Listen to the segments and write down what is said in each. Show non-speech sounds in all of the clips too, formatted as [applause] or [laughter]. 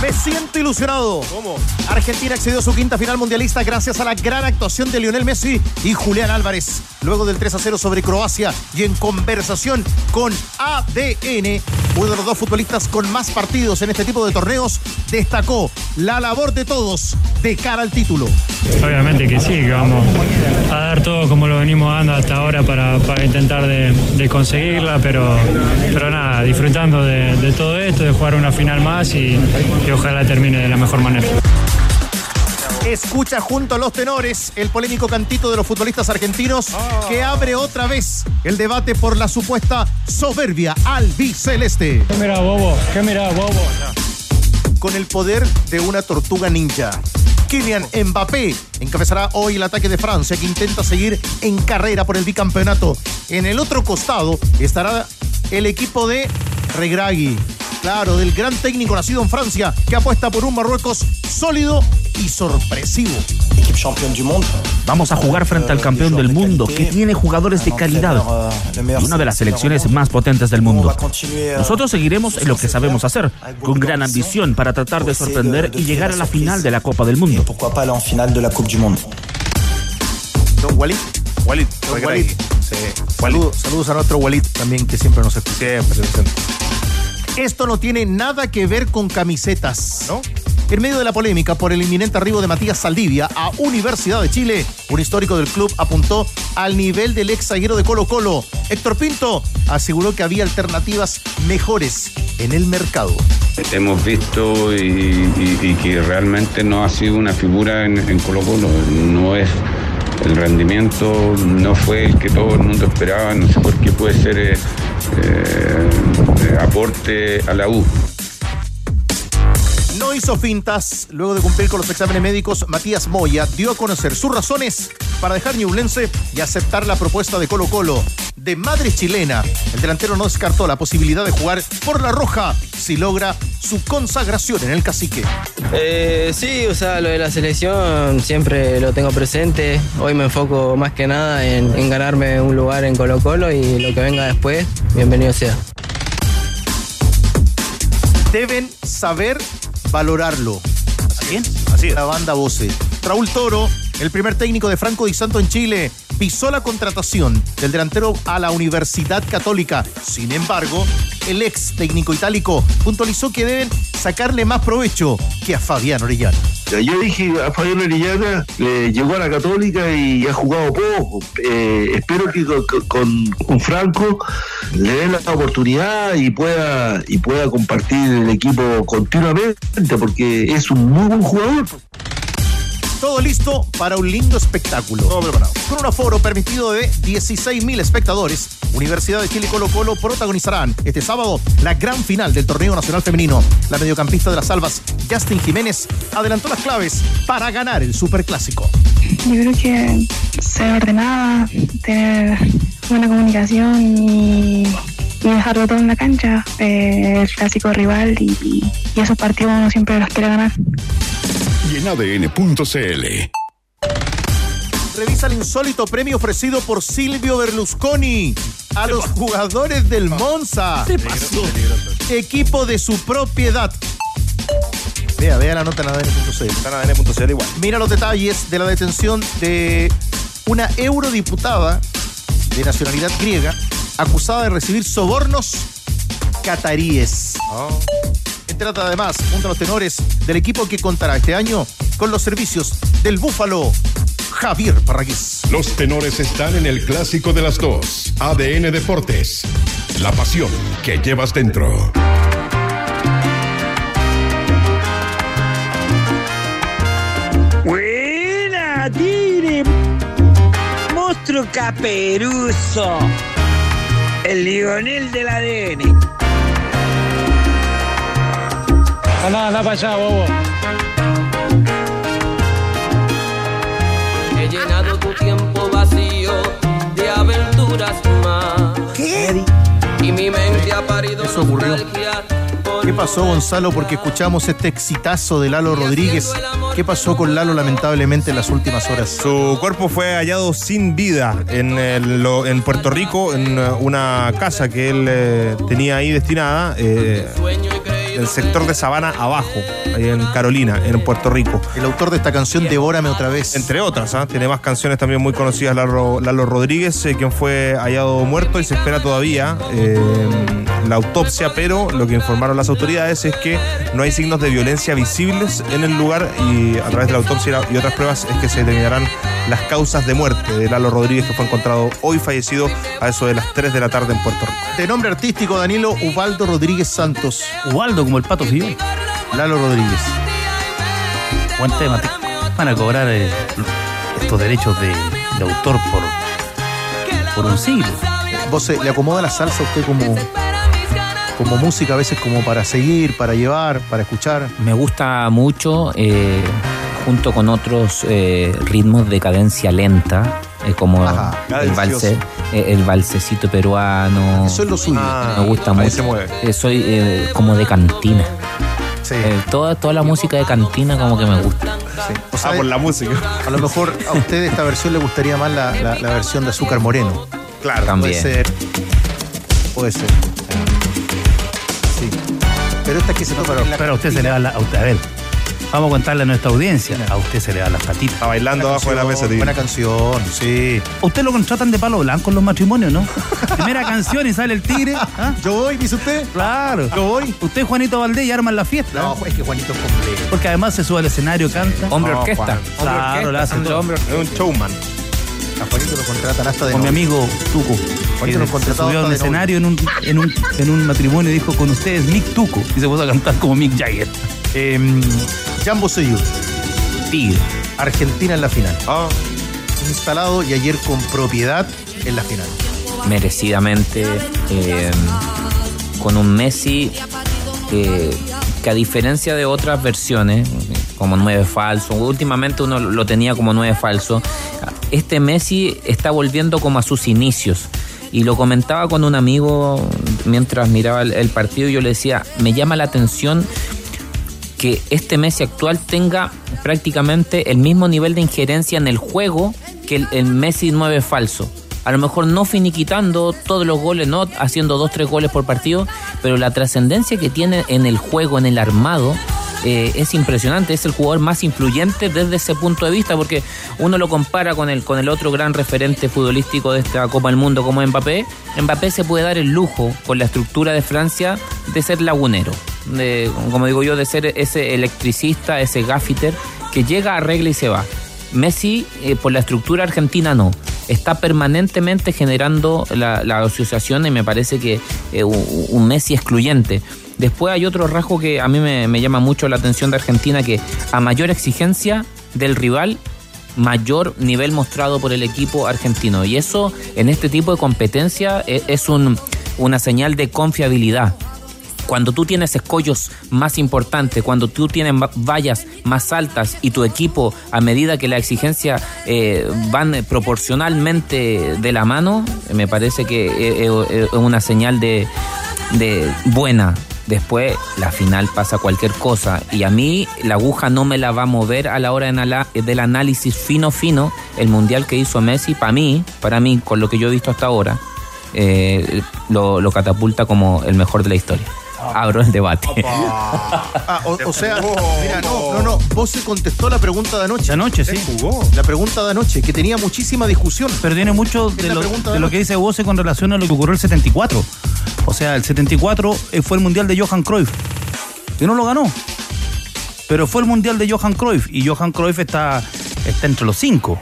Me siento ilusionado. ¿Cómo? Argentina accedió a su quinta final mundialista gracias a la gran actuación de Lionel Messi y Julián Álvarez. Luego del 3 a 0 sobre Croacia y en conversación con ADN, uno de los dos futbolistas con más partidos en este tipo de torneos destacó la labor de todos de cara al título. Obviamente que sí, que vamos a dar todo como lo venimos dando hasta ahora para, para intentar de, de, conseguirla, pero, pero nada, disfrutando de, de, todo esto, de jugar una final más y, y ojalá termine de la mejor manera. Escucha junto a los tenores el polémico cantito de los futbolistas argentinos que abre otra vez el debate por la supuesta soberbia albiceleste. ¿Qué mira, bobo? ¿Qué mira, bobo? Con el poder de una tortuga ninja. Kylian Mbappé encabezará hoy el ataque de Francia que intenta seguir en carrera por el bicampeonato. En el otro costado estará el equipo de Regragui. Claro, del gran técnico nacido en Francia que apuesta por un Marruecos sólido y sorpresivo. Vamos a jugar frente al campeón del mundo que tiene jugadores de calidad y una de las selecciones más potentes del mundo. Nosotros seguiremos en lo que sabemos hacer, con gran ambición para tratar de sorprender y llegar a la final de la Copa del Mundo. Don Walid. Walid. Don Walid. Sí. Saludos, saludos a nuestro Walid también que siempre nos escucha. Siempre, siempre. Esto no tiene nada que ver con camisetas. ¿No? En medio de la polémica por el inminente arribo de Matías Saldivia a Universidad de Chile, un histórico del club apuntó al nivel del ex zaguero de Colo Colo. Héctor Pinto aseguró que había alternativas mejores en el mercado. Hemos visto y, que realmente no ha sido una figura en, en Colo Colo, no es el rendimiento no fue el que todo el mundo esperaba, no sé por qué puede ser eh, eh, aporte a la U. No hizo fintas. Luego de cumplir con los exámenes médicos, Matías Moya dio a conocer sus razones para dejar Ñublense y aceptar la propuesta de Colo Colo. De madre chilena, el delantero no descartó la posibilidad de jugar por la roja si logra su consagración en el cacique. Eh, sí, o sea, lo de la selección siempre lo tengo presente. Hoy me enfoco más que nada en, en ganarme un lugar en Colo Colo y lo que venga después, bienvenido sea. Deben saber valorarlo. ¿Así? Así es. La banda Voce. Raúl Toro, el primer técnico de Franco Di Santo en Chile, pisó la contratación del delantero a la Universidad Católica. Sin embargo, el ex técnico itálico puntualizó que deben sacarle más provecho que a Fabián Orellana. Yo dije a Fabián Orellana, eh, llegó a la Católica y ha jugado poco. Eh, espero que con, Franco le den la oportunidad y pueda, y pueda compartir el equipo continuamente, porque es un muy buen jugador. Todo listo para un lindo espectáculo. Todo preparado. Con un aforo permitido de 16.000 espectadores, Universidad de Chile y Colo Colo protagonizarán este sábado la gran final del torneo nacional femenino. La mediocampista de las Albas, Justin Jiménez, adelantó las claves para ganar el superclásico. Yo creo que ser ordenada, tener buena comunicación y, y dejarlo todo en la cancha, eh, el clásico rival y, y esos partidos uno siempre los quiere ganar y en ADN.cl. Revisa el insólito premio ofrecido por Silvio Berlusconi a los jugadores del Monza. ¿Qué pasó? Equipo de su propiedad. Vea, vea la nota en ADN.cl. Está en ADN.cl igual. Mira los detalles de la detención de una eurodiputada de nacionalidad griega acusada de recibir sobornos cataríes. Oh. Trata además, junto a los tenores del equipo que contará este año con los servicios del Búfalo, Javier Parragués. Los tenores están en el clásico de las dos. ADN Deportes. La pasión que llevas dentro. Buena, Tigre. Monstruo caperuso. El Lionel del ADN. Anda, anda para allá, bobo. He llenado tu tiempo vacío de aventuras más. ¿Qué? Y mi ocurrió? ¿Qué pasó, Gonzalo? Porque escuchamos este exitazo de Lalo Rodríguez. ¿Qué pasó con Lalo, lamentablemente, en las últimas horas? Su cuerpo fue hallado sin vida en, el- lo- en Puerto Rico, en eh, una casa que él eh, tenía ahí destinada, eh, el sector de Sabana abajo, ahí en Carolina, en Puerto Rico. El autor de esta canción, Devórame otra vez. Entre otras, ¿ah? tiene más canciones también muy conocidas, Lalo, Lalo Rodríguez, eh, quien fue hallado muerto y se espera todavía eh, la autopsia, pero lo que informaron las autoridades es que no hay signos de violencia visibles en el lugar y a través de la autopsia y otras pruebas es que se determinarán las causas de muerte de Lalo Rodríguez, que fue encontrado hoy fallecido a eso de las 3 de la tarde en Puerto Rico. De nombre artístico, Danilo Ubaldo Rodríguez Santos. Ubaldo, como el pato Fillol. Lalo Rodríguez. Buen tema. Te van a cobrar eh, estos derechos de, de autor por, por un siglo. ¿Vos eh, le acomoda la salsa a usted como, como música, a veces como para seguir, para llevar, para escuchar? Me gusta mucho, eh, junto con otros eh, ritmos de cadencia lenta, eh, como Ajá, el, valse, eh, el valsecito peruano. Eso es lo suyo. Ah, me gusta ahí mucho. se mueve. Eh, soy eh, como de cantina. Sí. Eh, toda, toda la música de cantina como que me gusta. sí. O Ah, sea, por la música. a lo mejor a usted esta versión le gustaría más la, la- la versión de Azúcar Moreno. Claro. También. Puede ser. Puede ser. Sí. Pero esta que se toca la Pero a usted se le da la. A, usted- a ver, vamos a contarle a nuestra audiencia. A usted se le da las patitas. Está bailando abajo de la mesa, tío. Buena canción, sí. A usted lo contratan de palo blanco en los matrimonios, ¿no? [laughs] Primera canción y sale el tigre. ¿ah? ¿Yo voy, dice usted? Claro. ¿Yo voy? Usted, Juanito Valdés, y arman la fiesta. No, es que Juanito es completo. Porque además se sube al escenario, canta. Hombre No, orquesta. Juan. Hombre Claro, orquesta, le hace Sandro, todo. hombre Es un showman. A Juanito lo contratan hasta de Con mi novio. amigo Tuco. Juanito nos se subió a un escenario en un, en, un, en un matrimonio y dijo con ustedes Mick Tuco. Y se puso a cantar como Mick Jagger. Eh, Jambo Seyur, Tigre. Argentina en la final. Ah, Instalado y ayer con propiedad en la final. merecidamente eh, con un Messi eh, que a diferencia de otras versiones como nueve falso últimamente uno lo tenía como nueve falso este Messi está volviendo como a sus inicios y lo comentaba con un amigo mientras miraba el, el partido y yo le decía me llama la atención que este Messi actual tenga prácticamente el mismo nivel de injerencia en el juego que el, Messi 9 falso. A lo mejor no finiquitando todos los goles, no haciendo dos, tres goles por partido, pero la trascendencia que tiene en el juego, en el armado, eh, es impresionante. Es el jugador más influyente desde ese punto de vista, porque uno lo compara con el, con el otro gran referente futbolístico de esta Copa del Mundo como Mbappé. Mbappé se puede dar el lujo, con la estructura de Francia, de ser lagunero. De, como digo yo, de ser ese electricista, ese gaffiter, que llega, arregla y se va. Messi, eh, por la estructura argentina, no. Está permanentemente generando la, la asociación y me parece que eh, un, Messi excluyente. Después hay otro rasgo que a mí me, me llama mucho la atención de Argentina, que a mayor exigencia del rival, mayor nivel mostrado por el equipo argentino. Y eso en este tipo de competencia eh, es un- una señal de confiabilidad cuando tú tienes escollos más importantes, cuando tú tienes vallas más altas y tu equipo, a medida que la exigencia eh, van eh, proporcionalmente de la mano, me parece que eh, eh, es una señal de, de buena. Después la final pasa cualquier cosa y a mí la aguja no me la va a mover a la hora del análisis fino fino el mundial que hizo Messi para mí, para mí con lo que yo he visto hasta ahora lo catapulta como el mejor de la historia. Abro el debate. [laughs] Ah, o, o sea, mira, no, no, no. Vos se contestó la pregunta de anoche. De anoche, sí. La pregunta de anoche, que tenía muchísima discusión. Pero tiene mucho de lo, pregunta de de lo que dice Bose con relación a lo que ocurrió el 74. O sea, el 74 eh, fue el mundial de Johan Cruyff. Y no lo ganó. Pero fue el mundial de Johan Cruyff. Y Johan Cruyff está, está entre los cinco.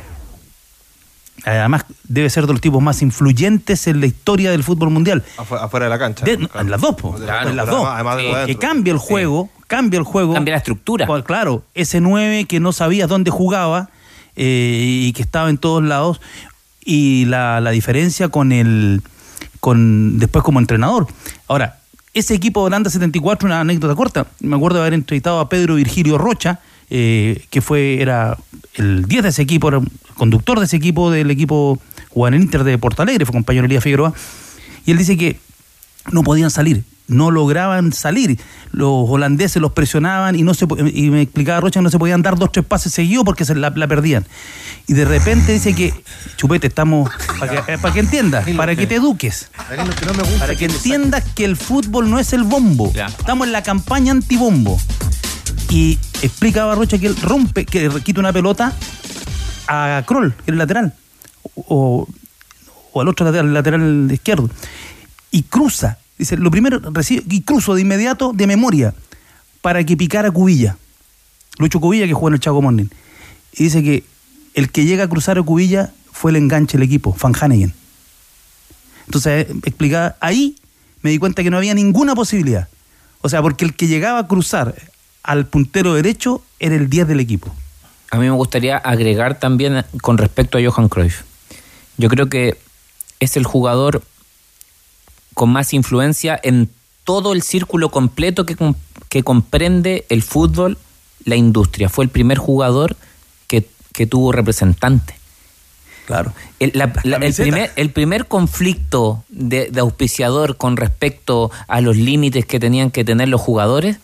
Además, debe ser de los tipos más influyentes en la historia del fútbol mundial. afu- afuera de la cancha. De- en las dos, po. Claro, en las dos. además- de que cambia el juego, cambia el juego. Cambia la estructura. Pues, claro, ese 9 que no sabías dónde jugaba eh, y que estaba en todos lados. Y la, la diferencia con el. con después como entrenador. Ahora, ese equipo de Holanda 74, una anécdota corta. Me acuerdo de haber entrevistado a Pedro Virgilio Rocha, eh, que fue, era el 10 de ese equipo, era conductor de ese equipo, del equipo Juan Inter de Porto Alegre, fue compañero de Elías Figueroa. Y él dice que no podían salir. no lograban salir. Los holandeses los presionaban y no se y me explicaba Rocha que no se podían dar dos tres pases seguidos porque se la, la perdían. Y de repente dice que, chupete, estamos para que, eh, para que entiendas, para que te eduques. Para que entiendas que el fútbol no es el bombo. Estamos en la campaña antibombo. Y explicaba Rocha que él rompe, que quita una pelota a Kroll, el lateral. O, o al otro lateral, el lateral izquierdo. Y cruza. Dice, lo primero, recibe, y cruzo de inmediato, de memoria, para que picara Cubilla. Lucho Cubilla, que juega en el Chaco Morning. Y dice que el que llega a cruzar a Cubilla fue el enganche del equipo, Van Hanegen. Entonces, explicaba, ahí me di cuenta que no había ninguna posibilidad. O sea, porque el que llegaba a cruzar al puntero derecho era el 10 del equipo. A mí me gustaría agregar también con respecto a Johan Cruyff. Yo creo que es el jugador con más influencia en todo el círculo completo que, que comprende el fútbol, la industria. Fue el primer jugador que, que tuvo representante. Claro. El, la- la- el Camiseta. primer, el primer conflicto de, de auspiciador con respecto a los límites que tenían que tener los jugadores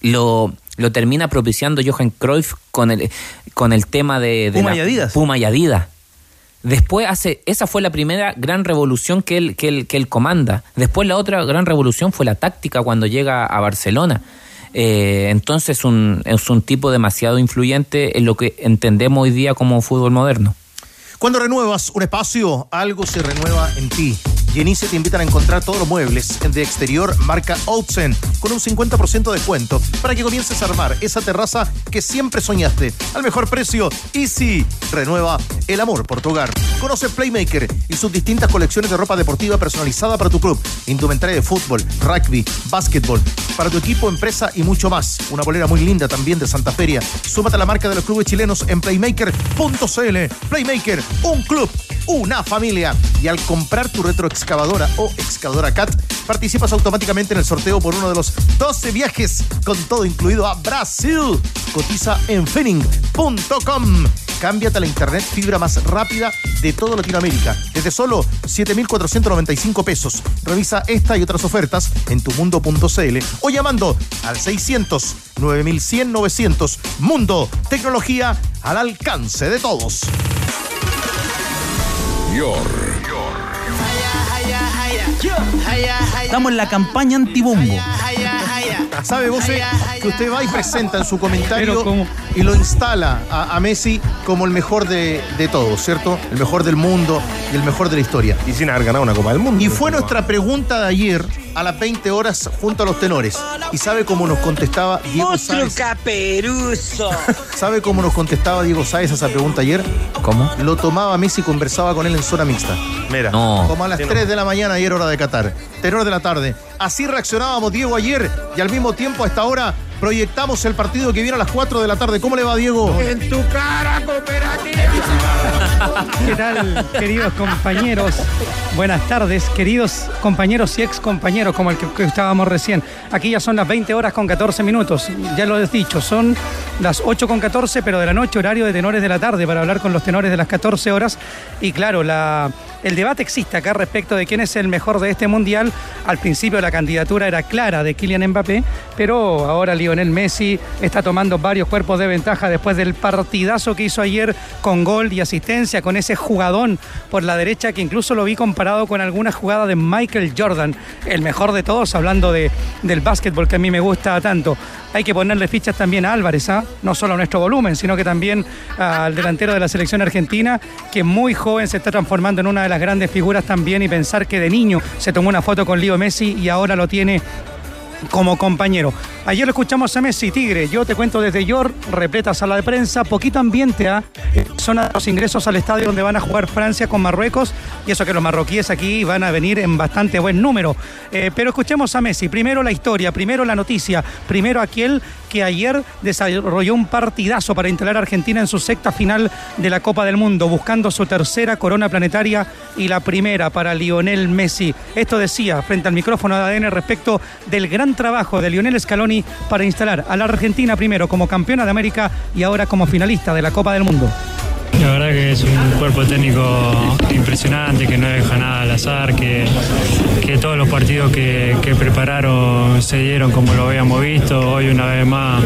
lo, lo termina propiciando Johan Cruyff con el, con el tema de, de Puma la- y Adidas. Puma y Adidas. Después hace, esa fue la primera gran revolución que él, que él, que él comanda. Después la otra gran revolución fue la táctica cuando llega a Barcelona. Eh, entonces un, es un tipo demasiado influyente en lo que entendemos hoy día como fútbol moderno. Cuando renuevas un espacio, algo se renueva en ti. Genice te invitan a encontrar todos los muebles de exterior marca Oudsen con un 50% de descuento para que comiences a armar esa terraza que siempre soñaste. Al mejor precio, Easy. Renueva el amor por tu hogar. Conoce Playmaker y sus distintas colecciones de ropa deportiva personalizada para tu club. Indumentaria de fútbol, rugby, básquetbol, para tu equipo, empresa y mucho más. Una bolera muy linda también de Santa Feria. Súmate a la marca de los clubes chilenos en playmaker.cl. Playmaker, un club, una familia. Y al comprar tu retroexcavadora o excavadora CAT, participas automáticamente en el sorteo por uno de los 12 viajes con todo incluido a Brasil. Cotiza en finning.com. Cámbiate a la internet fibra más rápida de toda Latinoamérica. Desde solo 7,495 pesos. Revisa esta y otras ofertas en tumundo.cl o llamando al 600 9100 900. Mundo, tecnología al alcance de todos. Estamos en la campaña antibombo. ¿Sabe vos eh, que usted va y presenta en su comentario y lo instala a, a Messi como el mejor de, de todos, ¿cierto? El mejor del mundo y el mejor de la historia. Y sin haber ganado una Copa del Mundo. Y fue nuestra pregunta de ayer a las 20 horas junto a los tenores. ¿Y sabe cómo nos contestaba Diego Sáez? caperuso. [laughs] ¿Sabe cómo nos contestaba Diego Sáez a esa pregunta ayer? ¿Cómo? Lo tomaba Messi y conversaba con él en zona mixta. Mira. No. Como a las 3 de la mañana ayer hora de Qatar. Tenor de la tarde. Así reaccionábamos Diego ayer y al mismo tiempo a esta hora proyectamos el partido que viene a las 4 de la tarde. ¿Cómo le va Diego? En tu cara, cooperativa. [laughs] ¿Qué tal, queridos compañeros? Buenas tardes, queridos compañeros y ex compañeros, como el que, que estábamos recién. Aquí ya son las 20 horas con 14 minutos. Ya lo he dicho, son las 8 con 14, pero de la noche, horario de tenores de la tarde, para hablar con los tenores de las 14 horas. Y claro, la, el debate existe acá respecto de quién es el mejor de este mundial. Al principio la candidatura era clara de Kylian Mbappé, pero ahora Lionel Messi está tomando varios cuerpos de ventaja después del partidazo que hizo ayer con gol y asistencia, con ese jugadón por la derecha que incluso lo vi comparado con alguna jugada de Michael Jordan, el mejor de todos, hablando de, del básquetbol que a mí me gusta tanto. Hay que ponerle fichas también a Álvarez, ¿ah? no solo a nuestro volumen, sino que también al delantero de la selección argentina, que muy joven se está transformando en una de las grandes figuras también y pensar que de niño se tomó una foto con Leo Messi y ahora lo tiene como compañero. Ayer lo escuchamos a Messi, Tigre. Yo te cuento desde York, repleta sala de prensa, poquito ambiente a zona de los ingresos al estadio donde van a jugar Francia con Marruecos. Y eso que los marroquíes aquí van a venir en bastante buen número. Eh, pero escuchemos a Messi. Primero la historia, primero la noticia, primero aquel que ayer desarrolló un partidazo para instalar a Argentina en su sexta final de la Copa del Mundo, buscando su tercera corona planetaria y la primera para Lionel Messi. Esto decía frente al micrófono de ADN respecto del gran trabajo de Lionel Scaloni para instalar a la Argentina primero como campeona de América y ahora como finalista de la Copa del Mundo. La verdad que es un cuerpo técnico impresionante, que no deja nada al azar, que, que todos los partidos que, prepararon se dieron como lo habíamos visto. Hoy una vez más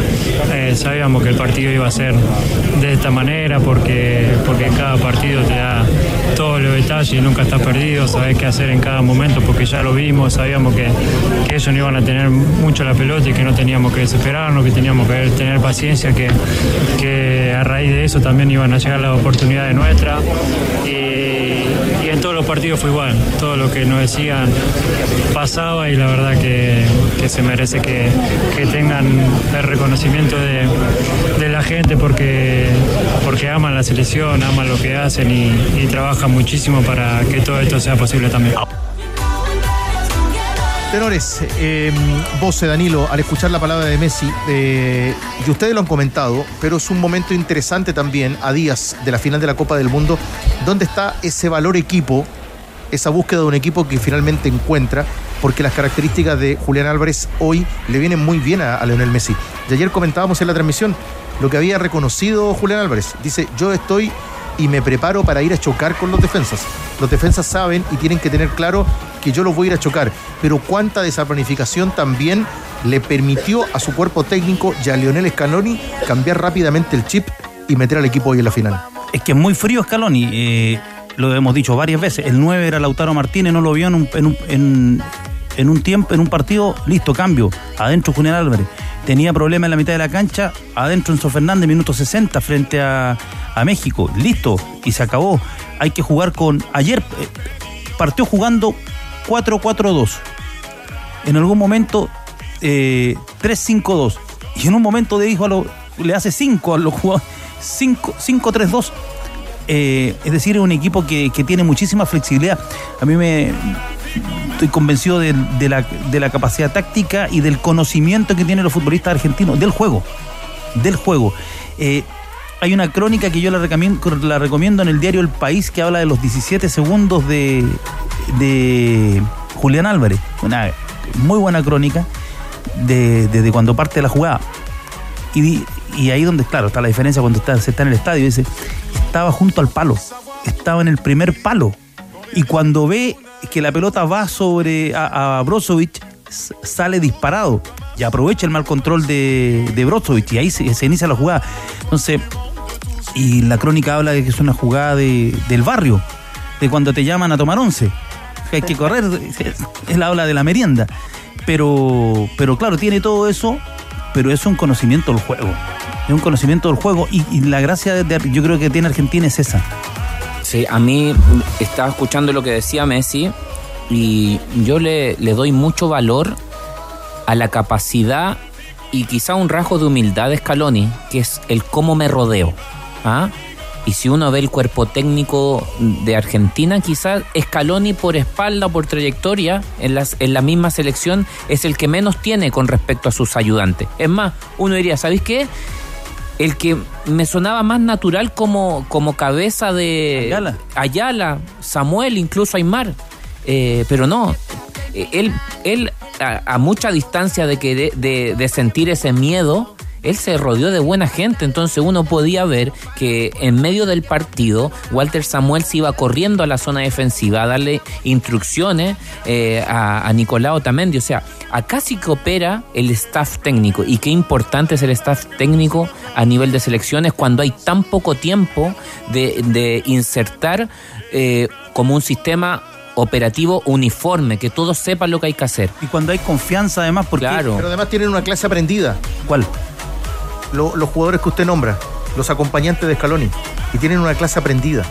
eh, sabíamos que el partido iba a ser de esta manera porque, porque cada partido te da todos los detalles y nunca estás perdido, sabes qué hacer en cada momento porque ya lo vimos, sabíamos que, que ellos no iban a tener mucho la pelota y que no teníamos que desesperarnos, que teníamos que tener paciencia, que, que a raíz de eso también iban a llegar las oportunidades nuestras. Y, y en todos los partidos fue igual, todo lo que nos decían pasaba y la verdad que, se merece que, tengan el reconocimiento de, la gente porque, porque aman la selección, aman lo que hacen y trabajan muchísimo para que todo esto sea posible también. Tenores, eh, vos, Danilo, al escuchar la palabra de Messi, eh, y ustedes lo han comentado, pero es un momento interesante también, a días de la final de la Copa del Mundo, donde está ese valor equipo, esa búsqueda de un equipo que finalmente encuentra, porque las características de Julián Álvarez hoy le vienen muy bien a, a Leonel Messi. Y ayer comentábamos en la transmisión lo que había reconocido Julián Álvarez. Dice, yo estoy y me preparo para ir a chocar con los defensas. Los defensas saben y tienen que tener claro que yo los voy a ir a chocar, pero cuánta de esa planificación también le permitió a su cuerpo técnico y a Lionel Scaloni cambiar rápidamente el chip y meter al equipo hoy en la final. Es que es muy frío Scaloni, eh, lo hemos dicho varias veces. El 9 era Lautaro Martínez, no lo vio en un, en un, tiempo, en un partido, listo, cambio. Adentro Julián Álvarez. Tenía problema en la mitad de la cancha, adentro Enzo Fernández, minuto 60 frente a, a México. Listo, y se acabó. Hay que jugar con. Ayer eh, partió jugando 4-4-2. En algún momento eh, 3-5-2. Y en un momento le dijo a lo, le hace 5 a los jugadores. 5-3-2. Eh, es decir, es un equipo que, que, tiene muchísima flexibilidad. A mí me estoy convencido de, de, la, de, la, capacidad táctica y del conocimiento que tienen los futbolistas argentinos del juego. Del juego. Eh, hay una crónica que yo la la recomiendo, en el diario El País que habla de los 17 segundos de, de Julián Álvarez. Una muy buena crónica desde de, cuando parte la jugada. Y, ahí donde, claro, está la diferencia cuando está, se está en el estadio. Dice, estaba junto al palo, estaba en el primer palo. Y cuando ve que la pelota va sobre a, a Brozovic, sale disparado y aprovecha el mal control de, Brozovic y ahí se, inicia la jugada. Entonces, y la crónica habla de que es una jugada de, del barrio, de cuando te llaman a tomar once. Que hay que correr, él habla de la merienda. Pero, pero claro, tiene todo eso, pero es un conocimiento del juego. Es un conocimiento del juego y, la gracia de, de, yo creo que tiene Argentina es esa. Sí, a mí estaba escuchando lo que decía Messi y yo le, le doy mucho valor a la capacidad y quizá un rasgo de humildad de Scaloni, que es el cómo me rodeo. ¿ah? Y si uno ve el cuerpo técnico de Argentina, quizás Scaloni por espalda, por trayectoria, en, las, en la misma selección, es el que menos tiene con respecto a sus ayudantes. Es más, uno diría, ¿sabéis qué? El que me sonaba más natural como, como cabeza de Ayala, Ayala Samuel, incluso Aymar. Eh, pero no, él, él a, a, mucha distancia de, que de, de, de sentir ese miedo, él se rodeó de buena gente, entonces uno podía ver que en medio del partido Walter Samuel se iba corriendo a la zona defensiva a darle instrucciones eh, a, a, Nicolás Otamendi, o sea, acá sí que opera el staff técnico y qué importante es el staff técnico a nivel de selecciones cuando hay tan poco tiempo de, de insertar eh, como un sistema operativo uniforme, que todos sepan lo que hay que hacer. Y cuando hay confianza además, porque... Claro. Pero además tienen una clase aprendida. ¿Cuál? Lo, los jugadores que usted nombra, los acompañantes de Scaloni, y tienen una clase aprendida.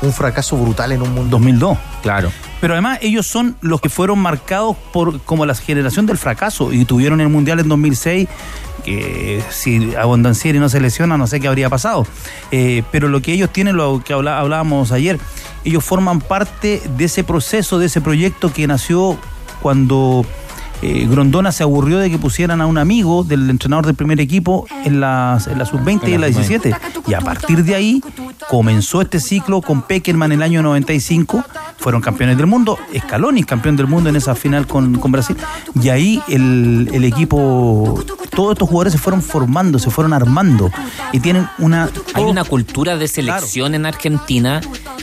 Un fracaso brutal en un mundo. 2002. Claro. Pero además ellos son los que fueron marcados por como la generación del fracaso y tuvieron el Mundial en 2006 que si Abondancieri no se lesiona no sé qué habría pasado. Eh, pero lo que ellos tienen, lo que hablábamos ayer, ellos forman parte de ese proceso, de ese proyecto que nació cuando eh, Grondona se aburrió de que pusieran a un amigo del entrenador del primer equipo en la, en la sub-20 y en la 17. Y a partir de ahí comenzó este ciclo con Peckerman en el año 95. Fueron campeones del mundo. Scaloni campeón del mundo en esa final con, con Brasil. Y ahí el, el equipo todos estos jugadores se fueron formando, se fueron armando y tienen una... Hay una cultura de selección en Argentina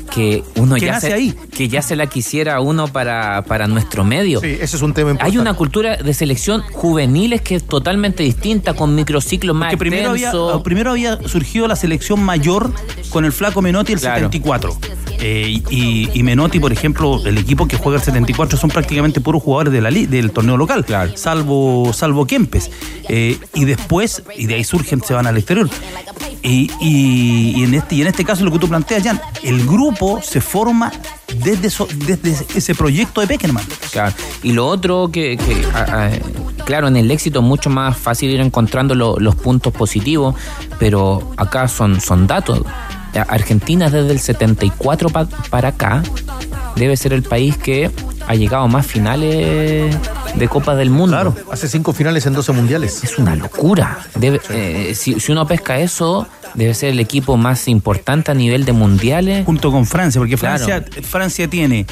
que uno ya se, ahí. que ya se la quisiera uno para, para nuestro medio. Sí, ese es un tema importante. Hay una cultura de selección juveniles que es totalmente distinta, con microciclos más Que primero había, primero había surgido la selección mayor con el flaco Menotti el Claro. 74. Eh, y, y Menotti, por ejemplo, el equipo que juega el 74 son prácticamente puros jugadores de la del torneo local, salvo, salvo Kempes. Eh, y después, y de ahí surgen, se van al exterior. Y, y- y en este, y en este caso, lo que tú planteas, Jan, el grupo se forma desde, desde ese proyecto de Peckerman. Claro. Y lo otro que, que, a- a- claro, en el éxito es mucho más fácil ir encontrando lo- los puntos positivos, pero acá son, son datos. Argentina desde el 74 pa- para acá debe ser el país que ha llegado a más finales de Copa del Mundo. Claro, hace cinco finales en 12 mundiales. Es una locura. Debe, eh, si, si uno pesca eso, debe ser el equipo más importante a nivel de mundiales. Junto con Francia, porque Claro. Francia, Francia tiene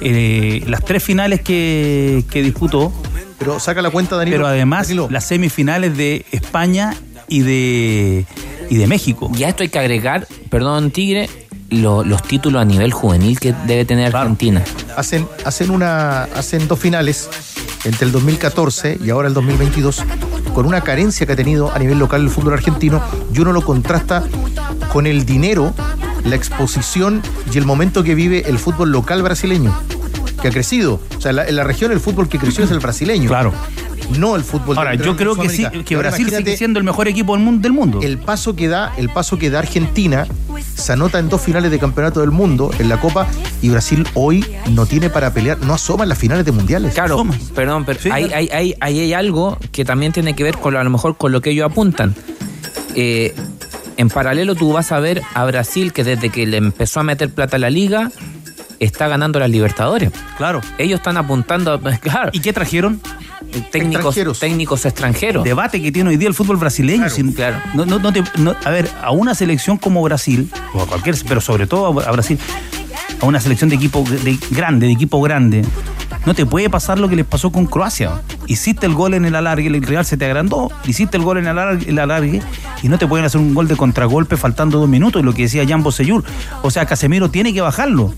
eh, las tres finales que, que disputó, Pero saca la cuenta, Danilo. pero además Danilo, las semifinales de España y de, y de México. Y a esto hay que agregar, perdón Tigre, lo- los títulos a nivel juvenil que debe tener Argentina. hacen, hacen, una, hacen dos finales entre el 2014 y ahora el 2022 con una carencia que ha tenido a nivel local el fútbol argentino y uno lo contrasta con el dinero, la exposición y el momento que vive el fútbol local brasileño, que ha crecido. O sea, la- en la región el fútbol que creció es el brasileño. Claro. No el fútbol Ahora, de- yo creo que sí, que ahora Brasil sigue siendo el mejor equipo del mundo. Del mundo. el paso que da, el paso que da Argentina se anota en dos finales de campeonato del mundo en la Copa y Brasil hoy no tiene para pelear, no asoma en las finales de mundiales. Claro, perdón, pero hay, hay, hay, ahí hay algo que también tiene que ver con lo- a lo mejor con lo que ellos apuntan. Eh, en paralelo tú vas a ver a Brasil que desde que le empezó a meter plata a la liga está ganando las Libertadores. Claro. Ellos están apuntando, a- [laughs] claro, ¿Y qué trajeron? Técnicos Extranjeros. técnicos extranjeros. Debate que tiene hoy día el fútbol brasileño. sin- claro. no- no- no te- a ver, a una selección como Brasil, o a cualquier, pero sobre todo a, Brasil, a una selección de equipo de, grande, de equipo grande, no te puede pasar lo que les pasó con Croacia. Hiciste el gol en el alargue, el Real se te agrandó, hiciste el gol en el alargue, el alargue y no te pueden hacer un gol de contragolpe faltando dos minutos, lo que decía Jan Bosellur. O sea, Casemiro tiene que bajarlo.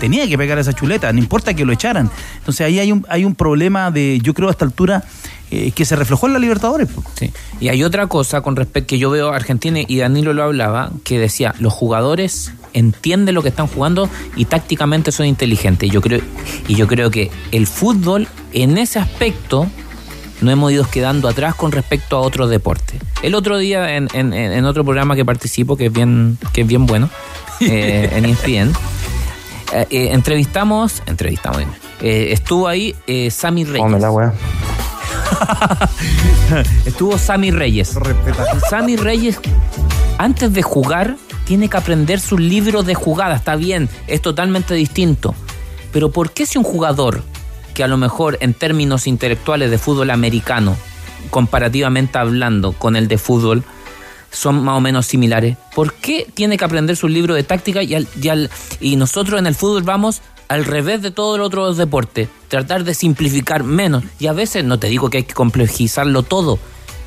Tenía que pegar esa chuleta, no importa que lo echaran. Entonces ahí hay un, hay un problema de, yo creo a esta altura, eh, que se reflejó en la Libertadores. Sí. Y hay otra cosa con respecto que yo veo a Argentina y Danilo lo hablaba, que decía, los jugadores entienden lo que están jugando y tácticamente son inteligentes. Y yo creo, y yo creo que el fútbol, en ese aspecto, no hemos ido quedando atrás con respecto a otros deportes. El otro día, en, en- en otro programa que participo, que es bien, que es bien bueno, [laughs] eh, en ESPN, eh, eh, entrevistamos, entrevistamos, eh, estuvo ahí eh, Sammy Reyes. [laughs] Estuvo Sammy Reyes. Sammy Reyes, antes de jugar, tiene que aprender su libro de jugada. Está bien, es totalmente distinto. Pero ¿por qué si un jugador que a lo mejor en términos intelectuales de fútbol americano, comparativamente hablando con el de fútbol, son más o menos similares, ¿por qué tiene que aprender su libro de táctica y, al- y al- y nosotros en el fútbol vamos al revés de todos los otros deportes, tratar de simplificar menos. Y a veces no te digo que hay que complejizarlo todo,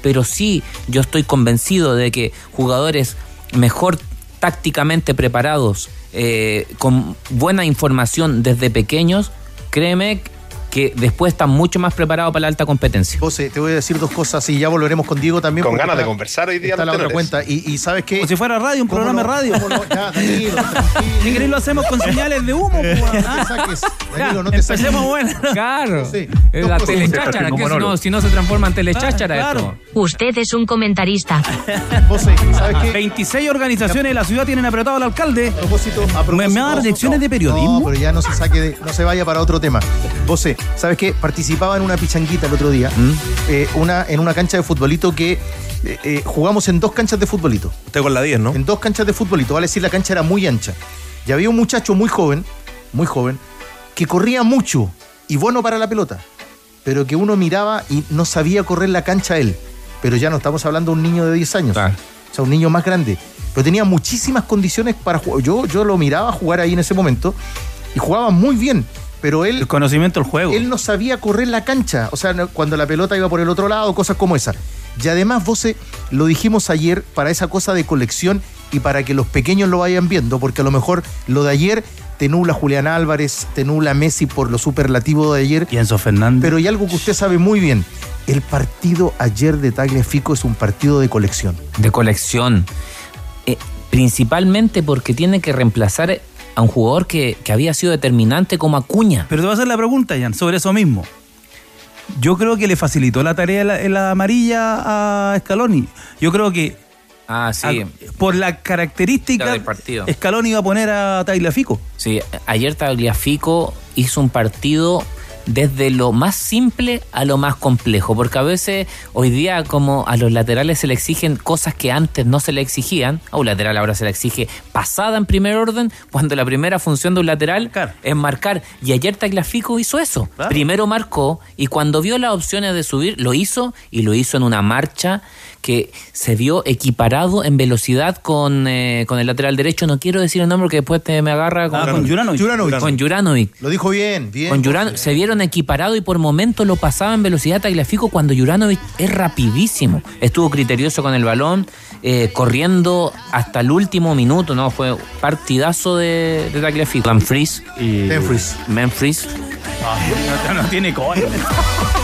pero sí yo estoy convencido de que jugadores mejor tácticamente preparados, eh, con buena información desde pequeños, créeme que después están mucho más preparados para la alta competencia. José, te voy a decir dos cosas y ya volveremos con Diego también. Con ganas de conversar hoy día Está la otra cuenta. Y, y ¿sabes qué? Como si fuera radio, un ¿Cómo programa no? de radio. ¿Cómo no? Ya, Danilo, [laughs] tranquilo. Si querés lo hacemos con señales de humo. po, No te ¿ah? saques, Danilo, no te saques. Bueno. [laughs] Claro. Sí. Es Dos la telecháchara, que si no, si no se transforma en telecháchara Claro. esto. Usted es un comentarista. [laughs] José, ¿sabes qué? 26 organizaciones de la ciudad tienen apretado al alcalde. A propósito, a propósito, ¿Me- me dar lecciones de periodismo? No, pero ya no se saque de- no se vaya para otro tema. José, ¿sabes qué? Participaba en una pichanguita el otro día, ¿Mm? eh, una, en una cancha de futbolito que eh, eh, jugamos en dos canchas de futbolito. Usted con la 10, ¿no? En dos canchas de futbolito, vale decir, la cancha era muy ancha. Y había un muchacho muy joven, muy joven, que corría mucho y bueno para la pelota, pero que uno miraba y no sabía correr la cancha él. Pero ya no estamos hablando de un niño de 10 años, Claro. o sea, un niño más grande. Pero tenía muchísimas condiciones para jugar. Yo, yo lo miraba jugar ahí en ese momento y jugaba muy bien, pero él El conocimiento del juego. él no sabía correr la cancha, o sea, cuando la pelota iba por el otro lado, cosas como esa. Y además, vos lo dijimos ayer para esa cosa de colección y para que los pequeños lo vayan viendo, porque a lo mejor lo de ayer te nula Julián Álvarez, te nula Messi por lo superlativo de ayer. Y Enzo Fernández. Pero hay algo que usted sabe muy bien. El partido ayer de Tagliafico es un partido de colección. De colección. Eh, principalmente porque tiene que reemplazar a un jugador que, que había sido determinante como Acuña. Pero te voy a hacer la pregunta, Jan, sobre eso mismo. Yo creo que le facilitó la tarea en la, amarilla a Scaloni. Yo creo que Ah, sí. a- por la característica, del partido. Scaloni iba a poner a Tagliafico. Sí, ayer Tagliafico hizo un partido desde lo más simple a lo más complejo, porque a veces hoy día como a los laterales se le exigen cosas que antes no se le exigían, a un lateral ahora se le exige pasada en primer orden, cuando la primera función de un lateral es marcar, y ayer Tagliafico hizo eso, primero marcó y cuando vio las opciones de subir lo hizo y lo hizo en una marcha que se vio equiparado en velocidad con, eh, con el lateral derecho, no quiero decir el nombre que después te me agarra con, Ah, con Juranovic. Juranovic. Con Juranovic. Lo dijo bien, bien. Con Juranovic se vieron equiparados y por momentos lo pasaba en velocidad Tagliafico cuando Juranovic es rapidísimo. Estuvo criterioso con el balón, eh, corriendo hasta el último minuto, ¿no? Fue partidazo de, de Tagliafico. Memphis. Y Memphis. Memphis. No, no tiene cojones. [laughs]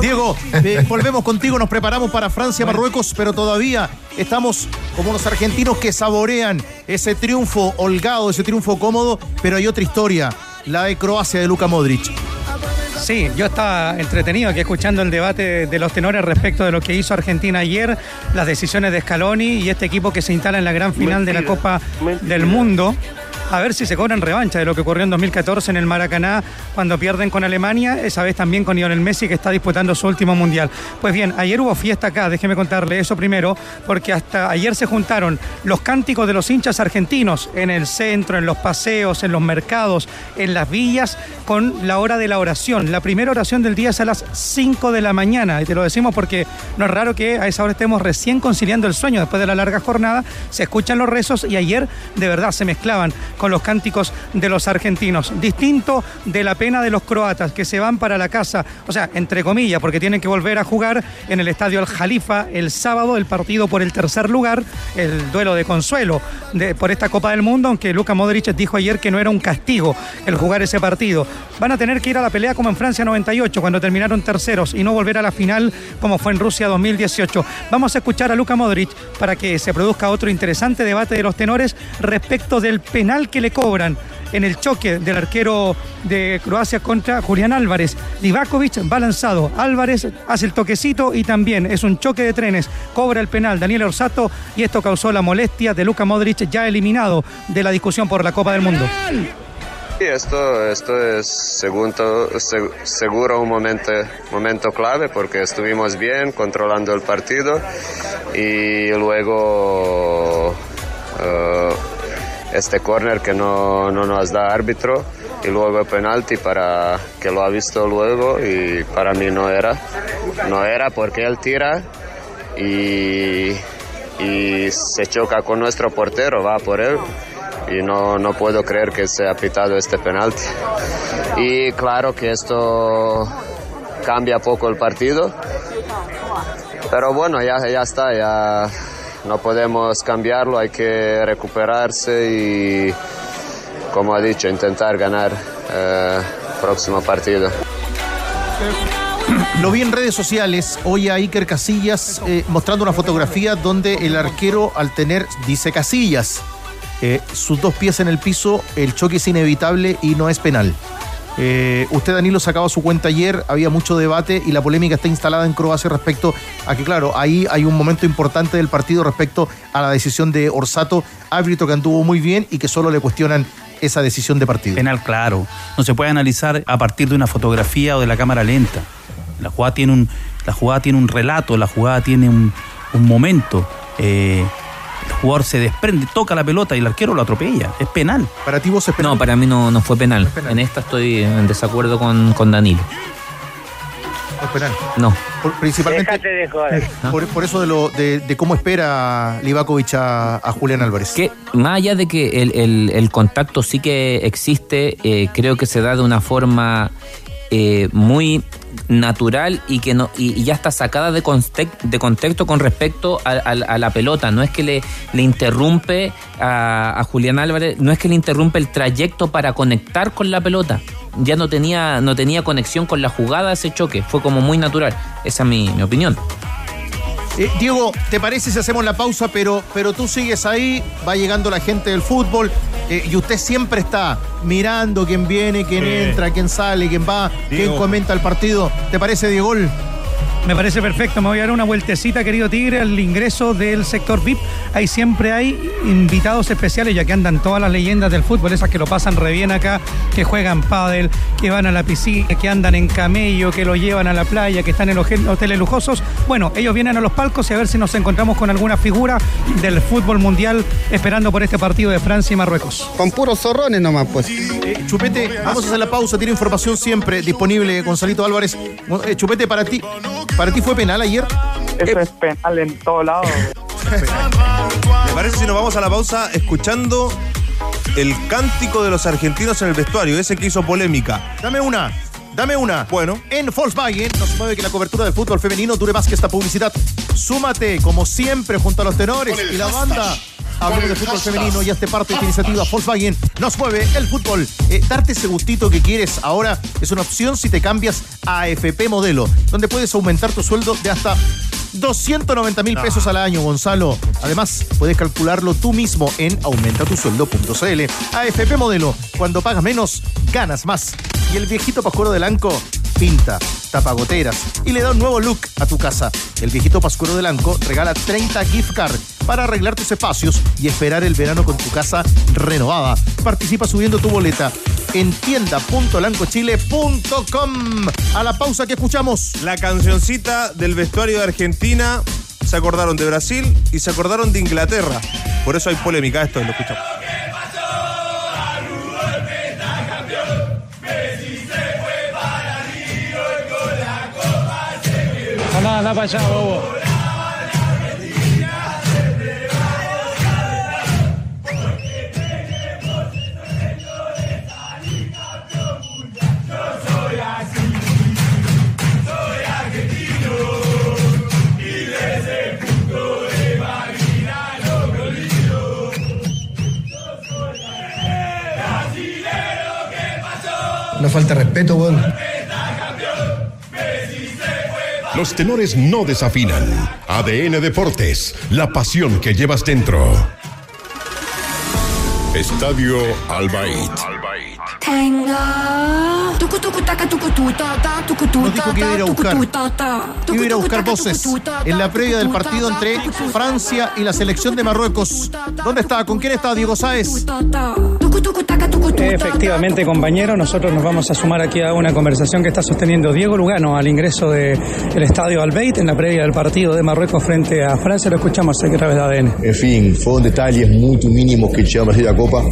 Diego, eh, volvemos contigo, nos preparamos para Francia, Marruecos, pero todavía estamos como los argentinos que saborean ese triunfo holgado, ese triunfo cómodo, pero hay otra historia, la de Croacia de Luka Modric. Sí, yo estaba entretenido aquí escuchando el debate de los tenores respecto de lo que hizo Argentina ayer, las decisiones de Scaloni y este equipo que se instala en la gran final de la Copa del Mundo. A ver si se cobran revancha de lo que ocurrió en 2014 en el Maracaná cuando pierden con Alemania, esa vez también con Lionel Messi que está disputando su último mundial. Pues bien, ayer hubo fiesta acá, déjeme contarle eso primero, porque hasta ayer se juntaron los cánticos de los hinchas argentinos en el centro, en los paseos, en los mercados, en las villas, con la hora de la oración. La primera oración del día es a las 5 de la mañana, y te lo decimos porque no es raro que a esa hora estemos recién conciliando el sueño después de la larga jornada, se escuchan los rezos y ayer de verdad se mezclaban con los cánticos de los argentinos. Distinto de la pena de los croatas que se van para la casa, o sea, entre comillas, porque tienen que volver a jugar en el estadio Al Jalifa el sábado el partido por el tercer lugar, el duelo de consuelo de- por esta Copa del Mundo, aunque Luka Modric dijo ayer que no era un castigo el jugar ese partido. Van a tener que ir a la pelea como en Francia 98, cuando terminaron terceros, y no volver a la final como fue en Rusia 2018. Vamos a escuchar a Luka Modric para que se produzca otro interesante debate de los tenores respecto del penal que le cobran en el choque del arquero de Croacia contra Julián Álvarez. Livakovic va lanzado, Álvarez hace el toquecito y también es un choque de trenes, cobra el penal Daniel Orsato y esto causó la molestia de Luka Modric ya eliminado de la discusión por la Copa del Mundo. Sí, esto, esto es segundo, se- seguro un momento, momento clave porque estuvimos bien controlando el partido y luego eh, este corner que no, no nos da árbitro y luego el penalti para que lo ha visto luego y para mí no era. No era porque él tira y, y se choca con nuestro portero, va por él y no, no puedo creer que se ha pitado este penalti. Y claro que esto cambia poco el partido, pero bueno, ya, ya está, ya no podemos cambiarlo, hay que recuperarse y, como ha dicho, intentar ganar el próximo partido. Lo vi en redes sociales hoy a Iker Casillas eh, mostrando una fotografía donde el arquero, al tener, dice Casillas, eh, sus dos pies en el piso, el choque es inevitable y no es penal. Eh, usted, Danilo, sacaba su cuenta ayer, había mucho debate y la polémica está instalada en Croacia respecto a que, claro, ahí hay un momento importante del partido respecto a la decisión de Orsato, árbitro que anduvo muy bien y que solo le cuestionan esa decisión de partido. Penal, claro. No se puede analizar a partir de una fotografía o de la cámara lenta. La jugada tiene un, la jugada tiene un relato, la jugada tiene un, momento. Eh, jugador se desprende, toca la pelota y el arquero lo atropella. Es penal. ¿Para ti vos es No, para mí no, no fue penal. En esta estoy en desacuerdo con, con Danilo. Es penal. No. Por- principalmente Déjate de joder. por, por eso de, lo, de, de cómo espera Livakovic a, a Julián Álvarez. Que más allá de que el, el- el contacto sí que existe, eh, creo que se da de una forma eh, muy natural y que no y, ya está sacada de, de contexto con respecto a, a- la pelota. No es que le, le interrumpe a, a Julián Álvarez, no es que le interrumpe el trayecto para conectar con la pelota. Ya no tenía, no tenía conexión con la jugada ese choque. Fue como muy natural. Esa es mi opinión. Eh, Diego, ¿te parece si hacemos la pausa? Pero, pero tú sigues ahí, va llegando la gente del fútbol eh, y usted siempre está mirando quién viene, quién Sí. entra, quién sale, quién va, quién comenta el partido. ¿Te parece, Diego? Me parece perfecto. Me voy a dar una vueltecita, querido Tigre, al ingreso del sector VIP. Ahí siempre hay invitados especiales, ya que andan todas las leyendas del fútbol, esas que lo pasan re bien acá, que juegan pádel, que van a la piscina, que andan en camello, que lo llevan a la playa, que están en los hoteles lujosos. Bueno, ellos vienen a los palcos y a ver si nos encontramos con alguna figura del fútbol mundial esperando por este partido de Francia y Marruecos. Con puros zorrones nomás, pues. Eh, Chupete, vamos a hacer la pausa, tiene información siempre disponible, Gonzalito Álvarez. Eh, Chupete, para ti, ¿para ti fue penal ayer? Eso es penal en todo lado. ¿Me parece si nos vamos a la pausa escuchando el cántico de los argentinos en el vestuario, ese que hizo polémica? Dame una. Dame una. Bueno. En Volkswagen nos mueve que la cobertura del fútbol femenino dure más que esta publicidad. Súmate, como siempre, junto a los tenores y la banda. Hablemos de fútbol femenino y hazte parte de esta iniciativa. Volkswagen nos mueve el fútbol. Eh, darte ese gustito que quieres ahora es una opción si te cambias a AFP Modelo, donde puedes aumentar tu sueldo de hasta 290 mil pesos al año, Gonzalo. Además, puedes calcularlo tú mismo en aumentatusueldo.cl. AFP Modelo, cuando pagas menos, ganas más. Y el viejito Pascuero de Lanco pinta, tapa goteras y le da un nuevo look a tu casa. El viejito Pascuero de Lanco regala 30 gift cards para arreglar tus espacios y esperar el verano con tu casa renovada. Participa subiendo tu boleta en tienda.lancochile.com. A la pausa que escuchamos. La cancioncita del vestuario de Argentina se acordaron de Brasil y se acordaron de Inglaterra. Por eso hay polémica. Esto lo escuchamos. Anda, anda para allá. No falta respeto, weón. Los tenores no desafinan. ADN Deportes, la pasión que llevas dentro. Estadio Albaid. Nos dijo que iba a ir a buscar. Iba a ir a Tucu, buscar voces en la previa del partido entre Francia y la selección de Marruecos. ¿Dónde está? ¿Con quién está Diego Sáez? Efectivamente, compañero, nosotros nos vamos a sumar aquí a una conversación que está sosteniendo Diego Lugano al ingreso del estadio Albeit en la previa del partido de Marruecos frente a Francia. Lo escuchamos aquí a través de ADN. Enfim, foram detalhes muito mínimos que tivemos a Copa.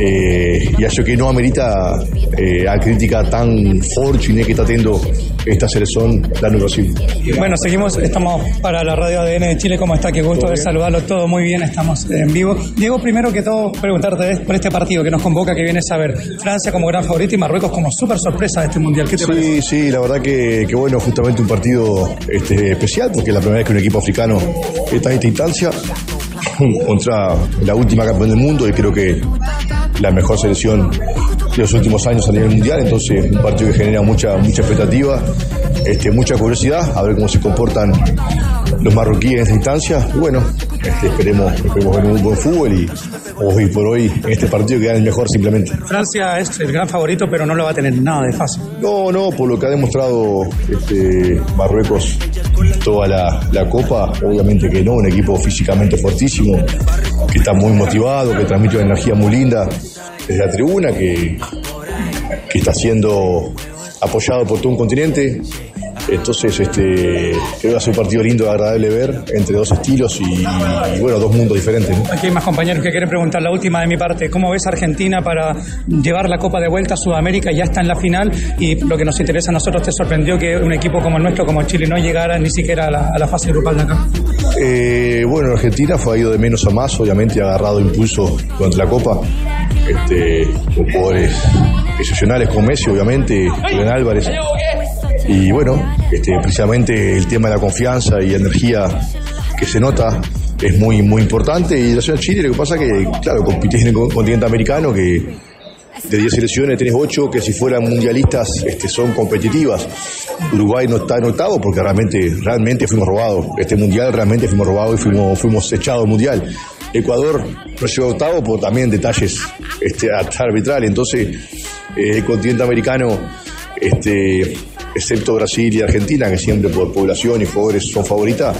Eh, e acho que não amerita eh, a crítica tan forte que está tendo esta seleção lá no Brasil. Bueno, seguimos, estamos para la radio ADN de Chile. ¿Cómo está? Qué gusto de saludarlo. Todo muy bien, estamos en vivo. Diego, primero que todo, preguntarte por este partido que nos convoca, que vienes a ver Francia como gran favorito y Marruecos como súper sorpresa de este mundial. ¿Qué te parece? Sí, sí, la verdad que, que bueno, justamente un partido este, especial, porque es la primera vez que un equipo africano está en esta instancia [laughs] contra la última campeón del mundo y creo que la mejor selección los últimos años a nivel mundial, entonces un partido que genera mucha, mucha expectativa, este, mucha curiosidad, a ver cómo se comportan los marroquíes en esta instancia. Bueno, este, esperemos, esperemos ver un buen fútbol y hoy por hoy en este partido queda el mejor simplemente. Francia es el gran favorito, pero no lo va a tener nada de fácil. No, no, por lo que ha demostrado este, Marruecos toda la, la Copa, obviamente que no, un equipo físicamente fortísimo, que está muy motivado, que transmite una energía muy linda desde la tribuna, que, que está siendo apoyado por todo un continente. Entonces, este, creo que va a ser un partido lindo, agradable ver, entre dos estilos y, y, bueno, dos mundos diferentes. ¿no? Aquí hay más compañeros que quieren preguntar la última de mi parte. ¿Cómo ves Argentina para llevar la Copa de vuelta a Sudamérica? Ya está en la final y lo que nos interesa a nosotros, ¿te sorprendió que un equipo como el nuestro, como Chile, no llegara ni siquiera a la, a la fase grupal de acá? Eh, bueno, Argentina fue ido de menos a más, obviamente ha agarrado impulso durante la Copa, este, con jugadores excepcionales como Messi, obviamente, Julián Álvarez, Y bueno, este, precisamente el tema de la confianza y energía que se nota es muy, muy importante. Y de Chile, lo que pasa que, claro, compitís en el con- continente americano que de 10 selecciones tenés 8 que si fueran mundialistas este, son competitivas. Uruguay no está en octavo porque realmente, realmente fuimos robados. Este mundial realmente fuimos robados y fuimos, fuimos echados mundial. Ecuador no llegó a octavo por también detalles este, arbitrales. Entonces, eh, el continente americano, este, excepto Brasil y Argentina, que siempre por población y jugadores son favoritas,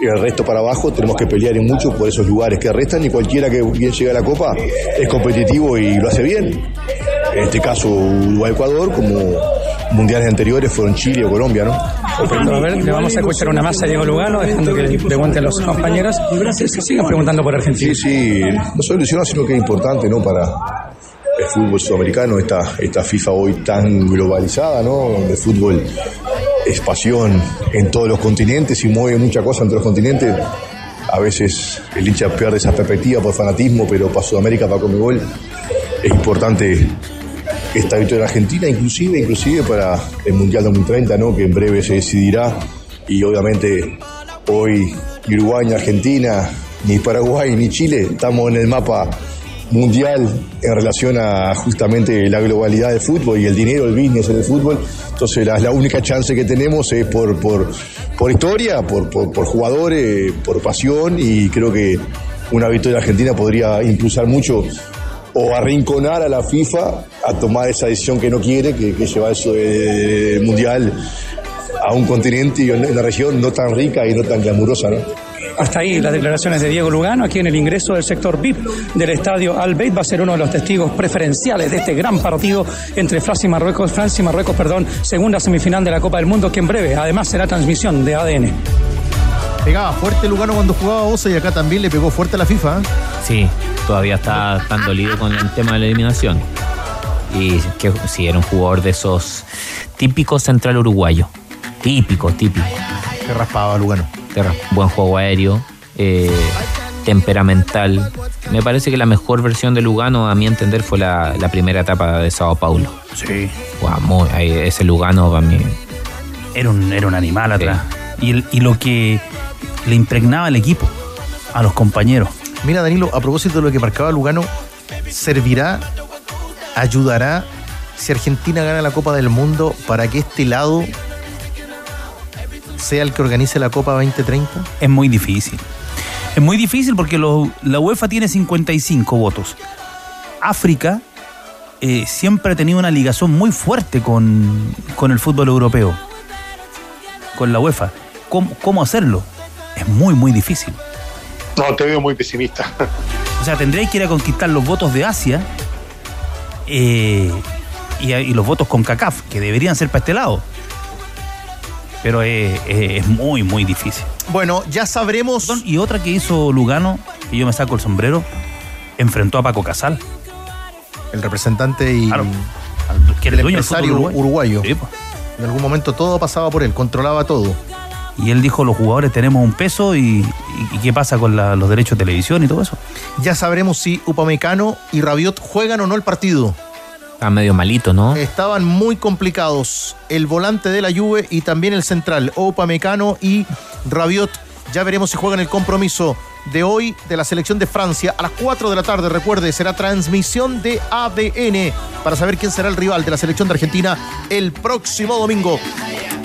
y el resto para abajo tenemos que pelear en mucho por esos lugares que restan y cualquiera que bien llega a la Copa es competitivo y lo hace bien. En este caso Uruguay-Ecuador, como mundiales anteriores fueron Chile o Colombia, ¿no? Perfecto, a ver, le vamos a escuchar una más a Diego Lugano, dejando que le pregunten los compañeros. Que sigan preguntando por Argentina. Sí, sí, no solo ilusionado, sino que es importante, ¿no? Para fútbol sudamericano, esta, esta FIFA hoy tan globalizada, ¿no? Donde fútbol es pasión en todos los continentes y mueve mucha cosa entre los continentes. A veces el hincha pierde esa perspectiva por fanatismo, pero para Sudamérica, para Comebol, es importante esta victoria en Argentina, inclusive, inclusive para el Mundial 2030, ¿no? Que en breve se decidirá. Y obviamente hoy Uruguay, Argentina, ni Paraguay, ni Chile estamos en el mapa mundial en relación a justamente la globalidad del fútbol y el dinero, el business en el fútbol. Entonces la, única chance que tenemos es por, historia, por, jugadores, por pasión y creo que una victoria argentina podría impulsar mucho o arrinconar a la FIFA a tomar esa decisión que no quiere, que, lleva eso del mundial a un continente y una región no tan rica y no tan glamurosa. Hasta ahí las declaraciones de Diego Lugano, aquí en el ingreso del sector VIP del estadio Al Bayt va a ser uno de los testigos preferenciales de este gran partido entre Francia y Marruecos, Francia y Marruecos, perdón, segunda semifinal de la Copa del Mundo, que en breve además será transmisión de ADN. Pegaba fuerte Lugano cuando jugaba Osa y acá también le pegó fuerte a la FIFA. ¿eh? Sí, todavía está tan dolido con el tema de la eliminación. Y que sí, era un jugador de esos típicos central uruguayo. Típico, típico. Que raspaba Lugano. Buen juego aéreo, eh, temperamental. Me parece que la mejor versión de Lugano, a mi entender, fue la, la primera etapa de Sao Paulo. Sí. Guau, muy- ese Lugano para mí. Era un, era un animal atrás. Y, el- y lo que le impregnaba al equipo, a los compañeros. Mira, Danilo, a propósito de lo que marcaba Lugano, ¿servirá, ayudará si Argentina gana la Copa del Mundo para que este lado sea el que organice la Copa 2030? Es muy difícil. Es muy difícil porque lo- la UEFA tiene 55 votos. África eh, siempre ha tenido una ligación muy fuerte con, con el fútbol europeo, con la UEFA. ¿Cómo, cómo hacerlo? Es muy, muy difícil. No, te veo muy pesimista. [laughs] O sea, tendréis que ir a conquistar los votos de Asia eh, y, y los votos con CACAF, que deberían ser para este lado. Pero es, es- muy, muy difícil. Bueno, ya sabremos. Y otra que hizo Lugano, que yo me saco el sombrero, enfrentó a Paco Casal. El representante y Claro. que el el dueño del empresario uruguayo. Sí, pues. En algún momento todo pasaba por él, controlaba todo. Y él dijo, los jugadores tenemos un peso y, y- y qué pasa con la- los derechos de televisión y todo eso. Ya sabremos si Upamecano y Rabiot juegan o no el partido. Está medio malito, ¿no? Estaban muy complicados el volante de la Juve y también el central, Upamecano y Rabiot. Ya veremos si juegan el compromiso de hoy de la selección de Francia a las 4 de la tarde. Recuerde, será transmisión de ADN para saber quién será el rival de la selección de Argentina el próximo domingo.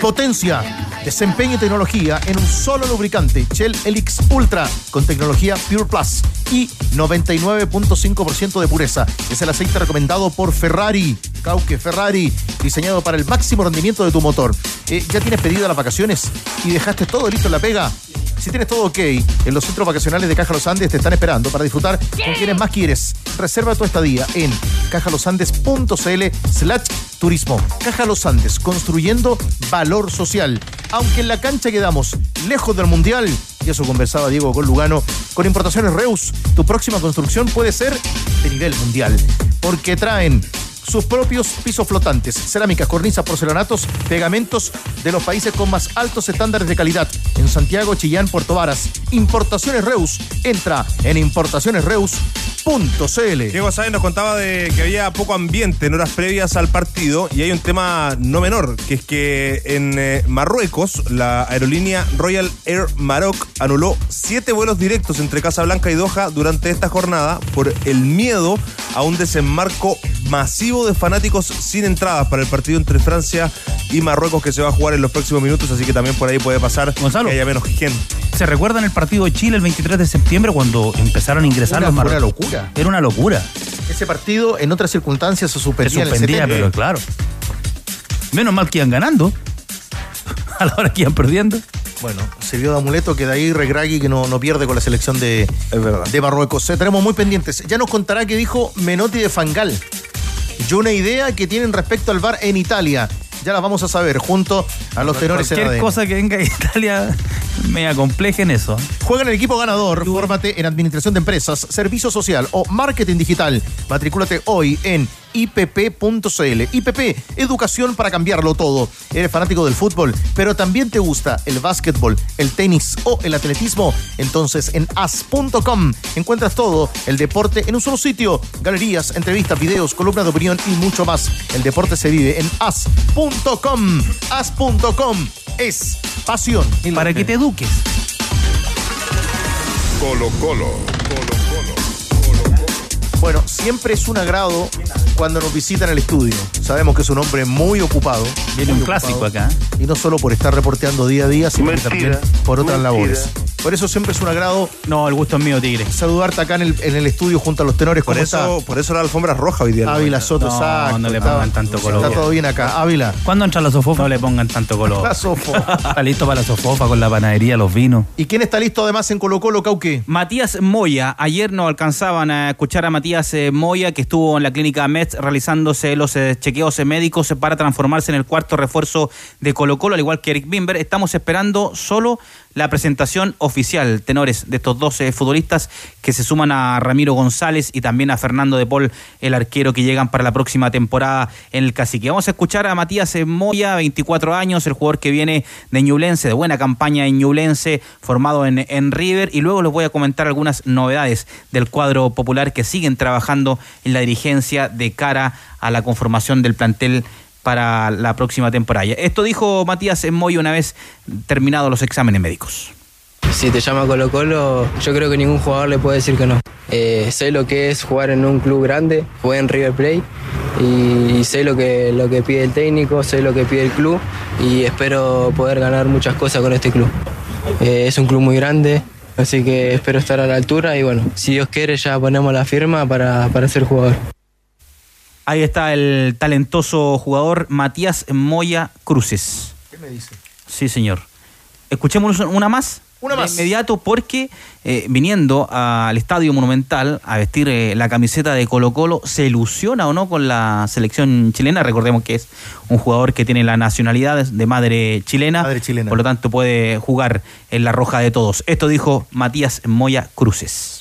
Potencia, desempeño y tecnología en un solo lubricante, Shell Helix Ultra con tecnología Pure Plus y 99.5% de pureza. Es el aceite recomendado por Ferrari, Cauque Ferrari, diseñado para el máximo rendimiento de tu motor. Eh, ¿Ya tienes pedido las vacaciones y dejaste todo listo en la pega? Si tienes todo ok, en los centros vacacionales de Caja Los Andes te están esperando para disfrutar con quienes más quieres. Reserva tu estadía en cajalosandes.cl slash turismo. Caja Los Andes, construyendo valor social. Aunque en la cancha quedamos lejos del Mundial, y eso conversaba Diego con Lugano, con Importaciones Reus, tu próxima construcción puede ser de nivel mundial. Porque traen sus propios pisos flotantes, cerámicas, cornisas, porcelanatos, pegamentos de los países con más altos estándares de calidad. En Santiago, Chillán, Puerto Varas. Importaciones Reus. Entra en importacionesreus.cl. Diego Sáenz nos contaba de que había poco ambiente en horas previas al partido y hay un tema no menor, que es que en eh, Marruecos la aerolínea Royal Air Maroc anuló siete vuelos directos entre Casablanca y Doha durante esta jornada por el miedo a un desembarco masivo de fanáticos sin entradas para el partido entre Francia y Marruecos que se va a jugar en los próximos minutos, así que también por ahí puede pasar Gonzalo. que haya menos gente. ¿Se recuerdan el partido de Chile el 23 de septiembre cuando empezaron a ingresar Una los marroquíes? locura. Era una locura. Ese partido en otras circunstancias se Se suspendía, en el suspendía, 70. pero claro. Menos mal que iban ganando. [laughs] A la hora que iban perdiendo. Bueno, se vio de amuleto que de ahí Regragui que no, no pierde con la selección de, de Marruecos. Eh, tenemos muy pendientes. Ya nos contará qué dijo Menotti de Fangal. Y una idea que tienen respecto al bar en Italia. Ya las vamos a saber junto a los tenores en Cualquier cosa que venga de Italia me acompleje en eso. Juega en el equipo ganador, fórmate en administración de empresas, servicio social o marketing digital. Matricúlate hoy en ipp.cl. IPP, educación para cambiarlo todo. Eres fanático del fútbol, pero también te gusta el básquetbol, el tenis o el atletismo. Entonces en as.com encuentras todo el deporte en un solo sitio. Galerías, entrevistas, videos, columnas de opinión y mucho más. El deporte se vive en as.com. As.com es pasión. Para que te eduques. Colo Colo. Bueno, siempre es un agrado cuando nos visitan el estudio. Sabemos que es un hombre muy ocupado. Viene muy un clásico acá. Y no solo por estar reporteando día a día, sino que Mentira, también por otras mentira. labores. Por eso siempre es un agrado. No, el gusto es mío, Tigre. Saludarte acá en el, en el estudio junto a los tenores. Por ¿Cómo eso, está? por eso la alfombra roja hoy día. Ávila Soto, No, exacto. no le Está- pongan tanto color. Está todo bien acá. Ávila. ¿Cuándo entra la sofofa? No le pongan tanto color. [laughs] La sofofa. Está [laughs] listo para la sofofa con la panadería, los vinos. ¿Y quién está listo además en Colo Colo, Cauque? Matías Moya. Ayer no alcanzaban a escuchar a Matías eh, Moya, que estuvo en la clínica Metz realizándose los eh, chequeos eh, médicos para transformarse en el cuarto refuerzo de Colo Colo, al igual que Eric Bimber. Estamos esperando solo la presentación oficial, tenores, de estos dos eh, futbolistas que se suman a Ramiro González y también a Fernando de Paul, el arquero que llegan para la próxima temporada en el Cacique. Vamos a escuchar a Matías Moya, 24 años, el jugador que viene de Ñublense, de buena campaña en Ñublense, formado en, en River, y luego les voy a comentar algunas novedades del cuadro popular que siguen trabajando en la dirigencia de cara a la conformación del plantel para la próxima temporada. Esto dijo Matías Moya una vez terminados los exámenes médicos. Si te llama Colo Colo, yo creo que ningún jugador le puede decir que no. Eh, sé lo que es jugar en un club grande, jugué en River Plate y, y sé lo que, lo que pide el técnico, sé lo que pide el club y espero poder ganar muchas cosas con este club. Eh, es un club muy grande, así que espero estar a la altura y bueno, si Dios quiere ya ponemos la firma para, para ser jugador. Ahí está el talentoso jugador Matías Moya Cruces. ¿Qué me dice? Sí, señor. Escuchemos una más. Una de más. inmediato porque eh, viniendo al Estadio Monumental a vestir eh, la camiseta de Colo Colo, ¿se ilusiona o no con la selección chilena? Recordemos que es un jugador que tiene la nacionalidad de madre chilena, Madre chilena. por lo tanto puede jugar en la roja de todos. Esto dijo Matías Moya Cruces.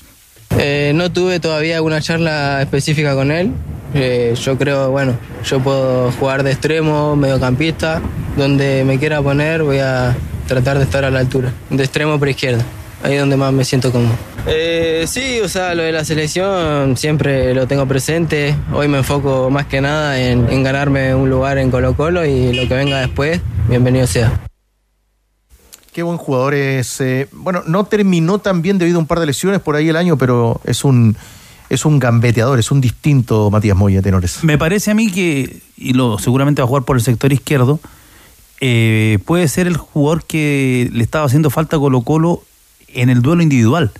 Eh, no tuve todavía una charla específica con él. Eh, yo creo, bueno, yo puedo jugar de extremo, mediocampista, donde me quiera poner voy a tratar de estar a la altura. De extremo por izquierda, ahí es donde más me siento cómodo. Eh, sí, o sea, lo de la selección siempre lo tengo presente. Hoy me enfoco más que nada en, en ganarme un lugar en Colo Colo y lo que venga después, bienvenido sea. Qué buen jugador es. eh, bueno, no terminó tan bien debido a un par de lesiones por ahí el año, pero es un, es un gambeteador, es un distinto Matías Moya, tenores. Me parece a mí que, y lo seguramente va a jugar por el sector izquierdo, eh, puede ser el jugador que le estaba haciendo falta Colo Colo en el duelo individual.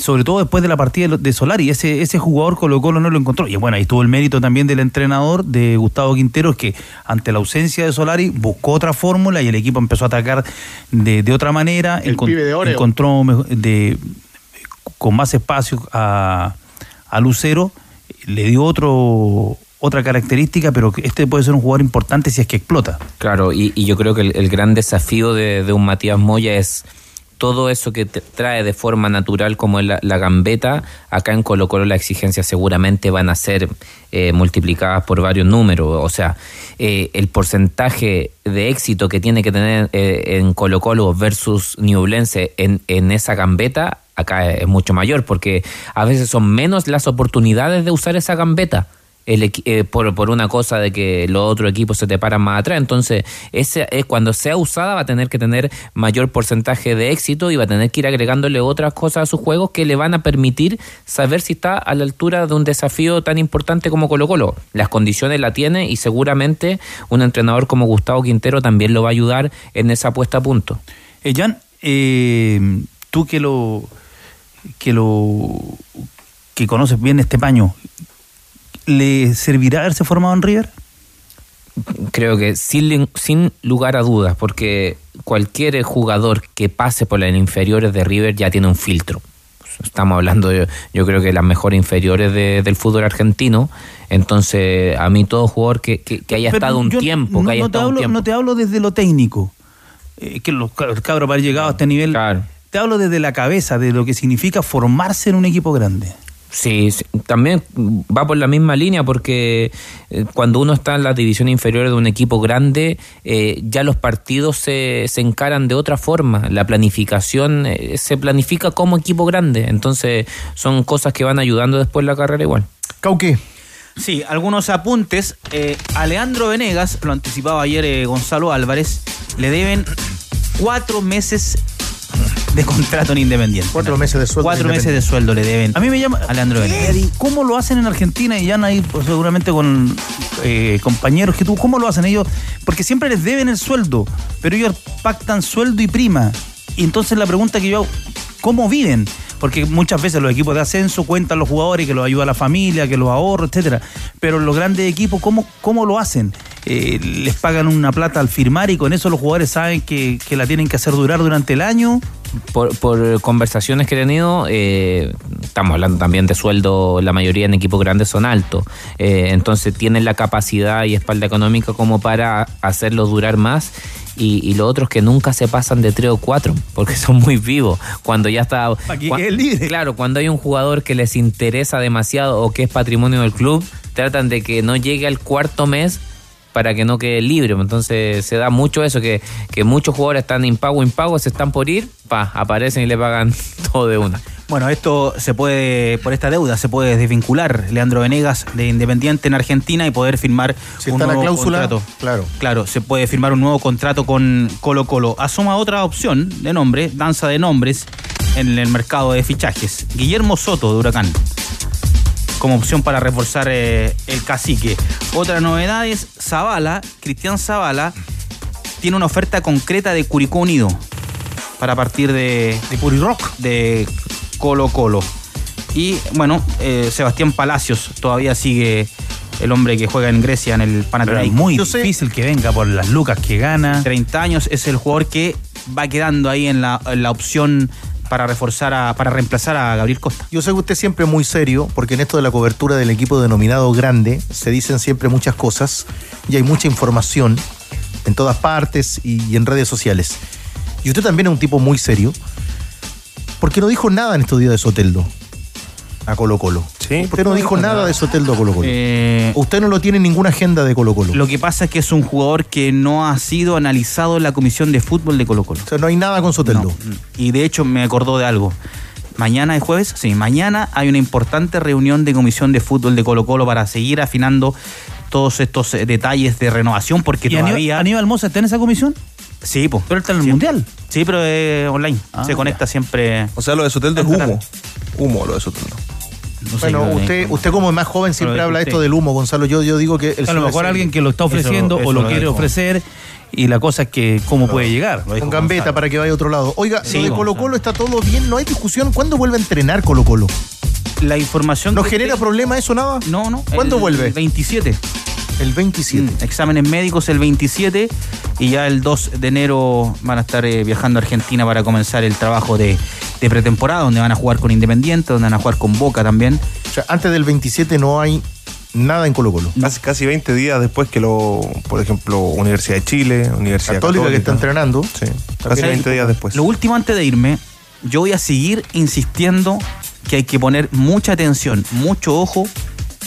Sobre todo después de la partida de- Solari, ese, ese jugador Colo Colo no lo encontró. Y bueno, ahí estuvo el mérito también del entrenador, de Gustavo Quinteros, que ante la ausencia de Solari buscó otra fórmula y el equipo empezó a atacar de, de otra manera. El Encon- pibe de Oreo. encontró de, con más espacio a, a Lucero, le dio otro otra característica, pero este puede ser un jugador importante si es que explota. Claro, y, y yo creo que el, el gran desafío de, de un Matías Moya es todo eso que trae de forma natural como es la, gambeta, acá en Colo Colo las exigencias seguramente van a ser eh, multiplicadas por varios números, o sea, eh, el porcentaje de éxito que tiene que tener eh, en Colo Colo versus Ñublense en, en esa gambeta acá es mucho mayor, porque a veces son menos las oportunidades de usar esa gambeta. El eh, por, por una cosa de que los otros equipos se te paran más atrás. Entonces, ese, eh, cuando sea usada va a tener que tener mayor porcentaje de éxito y va a tener que ir agregándole otras cosas a sus juegos que le van a permitir saber si está a la altura de un desafío tan importante como Colo Colo. Las condiciones la tiene y seguramente un entrenador como Gustavo Quintero también lo va a ayudar en esa puesta a punto. Eh, Jan, eh, tú que lo que lo que conoces bien este paño, ¿le servirá haberse formado en River? creo que sin, sin lugar a dudas, porque cualquier jugador que pase por las inferiores de River ya tiene un filtro. Estamos hablando, yo, yo creo que las mejores inferiores de- del fútbol argentino. Entonces, a mí todo jugador que, que- que haya Pero estado un tiempo, no, que haya no te estado un hablo, tiempo. no te hablo desde lo técnico, eh, que los cabros para haber llegado a este nivel. Te hablo desde la cabeza, de lo que significa formarse en un equipo grande. Sí, sí, también va por la misma línea porque eh, cuando uno está en la división inferior de un equipo grande, eh, ya los partidos se, se encaran de otra forma. La planificación eh, se planifica como equipo grande. Entonces son cosas que van ayudando después la carrera igual. Cauque. Sí, algunos apuntes. Eh, a Leandro Venegas, lo anticipaba ayer eh, Gonzalo Álvarez, le deben cuatro meses [laughs] de contrato en Independiente. Cuatro meses de sueldo. Cuatro meses de sueldo le deben A mí me llama. a Leandro Venegas. Eddie, ¿Cómo lo hacen en Argentina? Y ya ahí pues, seguramente con eh, compañeros que tú, ¿cómo lo hacen ellos? Porque siempre les deben el sueldo, pero ellos pactan sueldo y prima. Y entonces la pregunta que yo hago, ¿cómo viven? Porque muchas veces los equipos de ascenso cuentan los jugadores que los ayuda la familia, que los ahorra, etcétera. Pero los grandes equipos, ¿cómo, cómo lo hacen? Eh, ¿Les pagan una plata al firmar y con eso los jugadores saben que, que la tienen que hacer durar durante el año? Por, por conversaciones que he tenido, eh, estamos hablando también de sueldo, la mayoría en equipos grandes son altos. Eh, entonces tienen la capacidad y espalda económica como para hacerlo durar más. Y, y los otros que nunca se pasan de tres o cuatro, porque [laughs] son muy vivos. Cuando ya está. que cua- libre. Claro, cuando hay un jugador que les interesa demasiado o que es patrimonio del club, tratan de que no llegue al cuarto mes para que no quede libre. Entonces se da mucho eso, que, que muchos jugadores están impago, impago, se están por ir, pa, aparecen y le pagan [laughs] todo de una. Bueno, esto se puede, por esta deuda, se puede desvincular Leandro Venegas de Independiente en Argentina y poder firmar Si un está la nuevo cláusula, contrato. claro. Claro, se puede firmar un nuevo contrato con Colo Colo. Asoma otra opción de nombre, danza de nombres, en el mercado de fichajes. Guillermo Soto de Huracán. Como opción para reforzar eh, el cacique. Otra novedad es Zavala, Cristian Zavala, tiene una oferta concreta de Curicó Unido para partir de, de Purirock de Colo Colo. Y bueno, eh, Sebastián Palacios todavía sigue el hombre que juega en Grecia en el Panathinaikos. muy difícil que venga por las lucas que gana. 30 años es el jugador que va quedando ahí en la, en la opción para reforzar a, para reemplazar a Gabriel Costa. Yo sé que usted siempre muy serio, porque en esto de la cobertura del equipo denominado grande se dicen siempre muchas cosas y hay mucha información en todas partes y en redes sociales. Y usted también es un tipo muy serio, porque no dijo nada en estos días de Soteldo a Colo Colo. Sí. Usted no dijo nada de Soteldo a Colo Colo. Eh, usted no lo tiene en ninguna agenda de Colo Colo. Lo que pasa es que es un jugador que no ha sido analizado en la comisión de fútbol de Colo Colo. O sea, no hay nada con Soteldo. Y de hecho me acordó de algo. Mañana es jueves, sí, mañana hay una importante reunión de comisión de fútbol de Colo Colo para seguir afinando todos estos eh, detalles de renovación porque ¿Y Aníbal- todavía... Aníbal Mosa está en esa comisión? Sí, pues. Pero él está en el Mundial. Sí, pero es online. Ah, Se conecta siempre. O sea, lo de Soteldo es humo. Humo lo de Soteldo. No sé, Bueno, no, usted, usted como es más joven siempre Pero habla usted. esto del humo, Gonzalo. Yo, yo digo que... El a lo señor mejor es- alguien que lo está ofreciendo eso o lo lo quiere ofrecer y la cosa es que cómo puede llegar. Con gambeta Gonzalo. para que vaya a otro lado. Oiga, Sí, lo de Colo. Colo está todo bien, no hay discusión. ¿Cuándo vuelve a entrenar Colo Colo? La información. ¿No que genera usted- problema eso nada? No, no. ¿Cuándo el vuelve? 27. El 27. Mm, exámenes médicos el 27 y ya el 2 de enero van a estar eh, viajando a Argentina para comenzar el trabajo de, de pretemporada, donde van a jugar con Independiente, donde van a jugar con Boca también. O sea, antes del 27 no hay nada en Colo Colo. Casi, casi 20 días después que lo, por ejemplo, Universidad de Chile, Universidad Católica, que está entrenando. Sí, casi 20 días después. Lo último antes de irme, yo voy a seguir insistiendo que hay que poner mucha atención, mucho ojo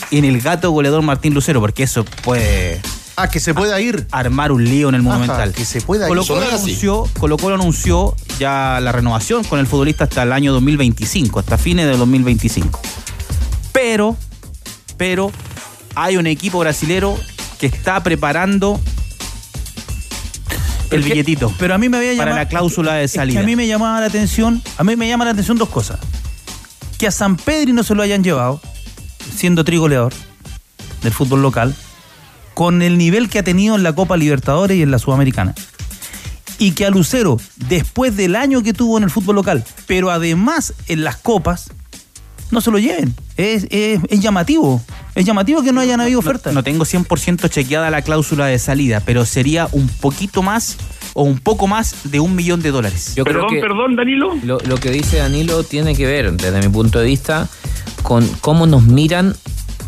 en el gato goleador Martín Lucero, porque eso puede Ah, que se pueda ir. armar un lío en el Monumental. que se pueda ir. Colo Colo anunció, Colo Colo anunció ya la renovación con el futbolista hasta el año 2025, hasta fines del 2025. Pero, pero, hay un equipo brasilero que está preparando el Es que- billetito Pero a mí me había para la cláusula de es que salida. a mí me llamaba la atención, a mí me llama la atención dos cosas. Que a San Pedri no se lo hayan llevado, siendo trigoleador del fútbol local, con el nivel que ha tenido en la Copa Libertadores y en la Sudamericana. Y que a Lucero, después del año que tuvo en el fútbol local, pero además en las copas, no se lo lleven. Es, es- es llamativo. Es llamativo que no hayan habido ofertas. No tengo 100% chequeada la cláusula de salida, pero sería un poquito más o un poco más de un millón de dólares. Yo creo que Danilo. Lo, lo que dice Danilo tiene que ver, desde mi punto de vista, con cómo nos miran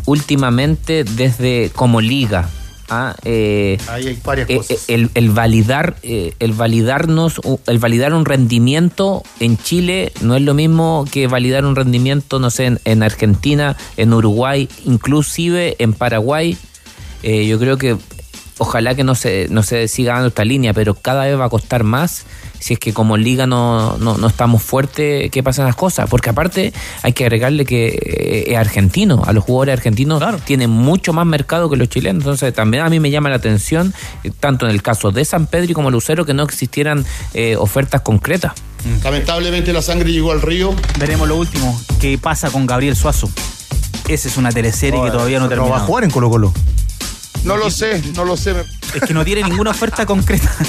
últimamente desde como liga. ¿ah? Eh, Ahí hay varias eh, cosas. eh, el, el validar eh, el validarnos el validar un rendimiento en Chile no es lo mismo que validar un rendimiento no sé en, en Argentina en Uruguay inclusive en Paraguay Eh, yo creo que ojalá que no se no se siga dando esta línea pero cada vez va a costar más si es que como liga no, no, no estamos fuertes que pasan las cosas porque aparte hay que agregarle que eh, es argentino a los jugadores argentinos tienen mucho más mercado que los chilenos entonces también a mí me llama la atención eh, tanto en el caso de San Pedro como Lucero que no existieran eh, ofertas concretas Lamentablemente la sangre llegó al río. Veremos lo último. ¿Qué pasa con Gabriel Suazo? Esa es una teleserie que todavía no terminó. va a jugar en Colo Colo. No lo sé, no lo sé. Es que no tiene ninguna oferta concreta. [laughs]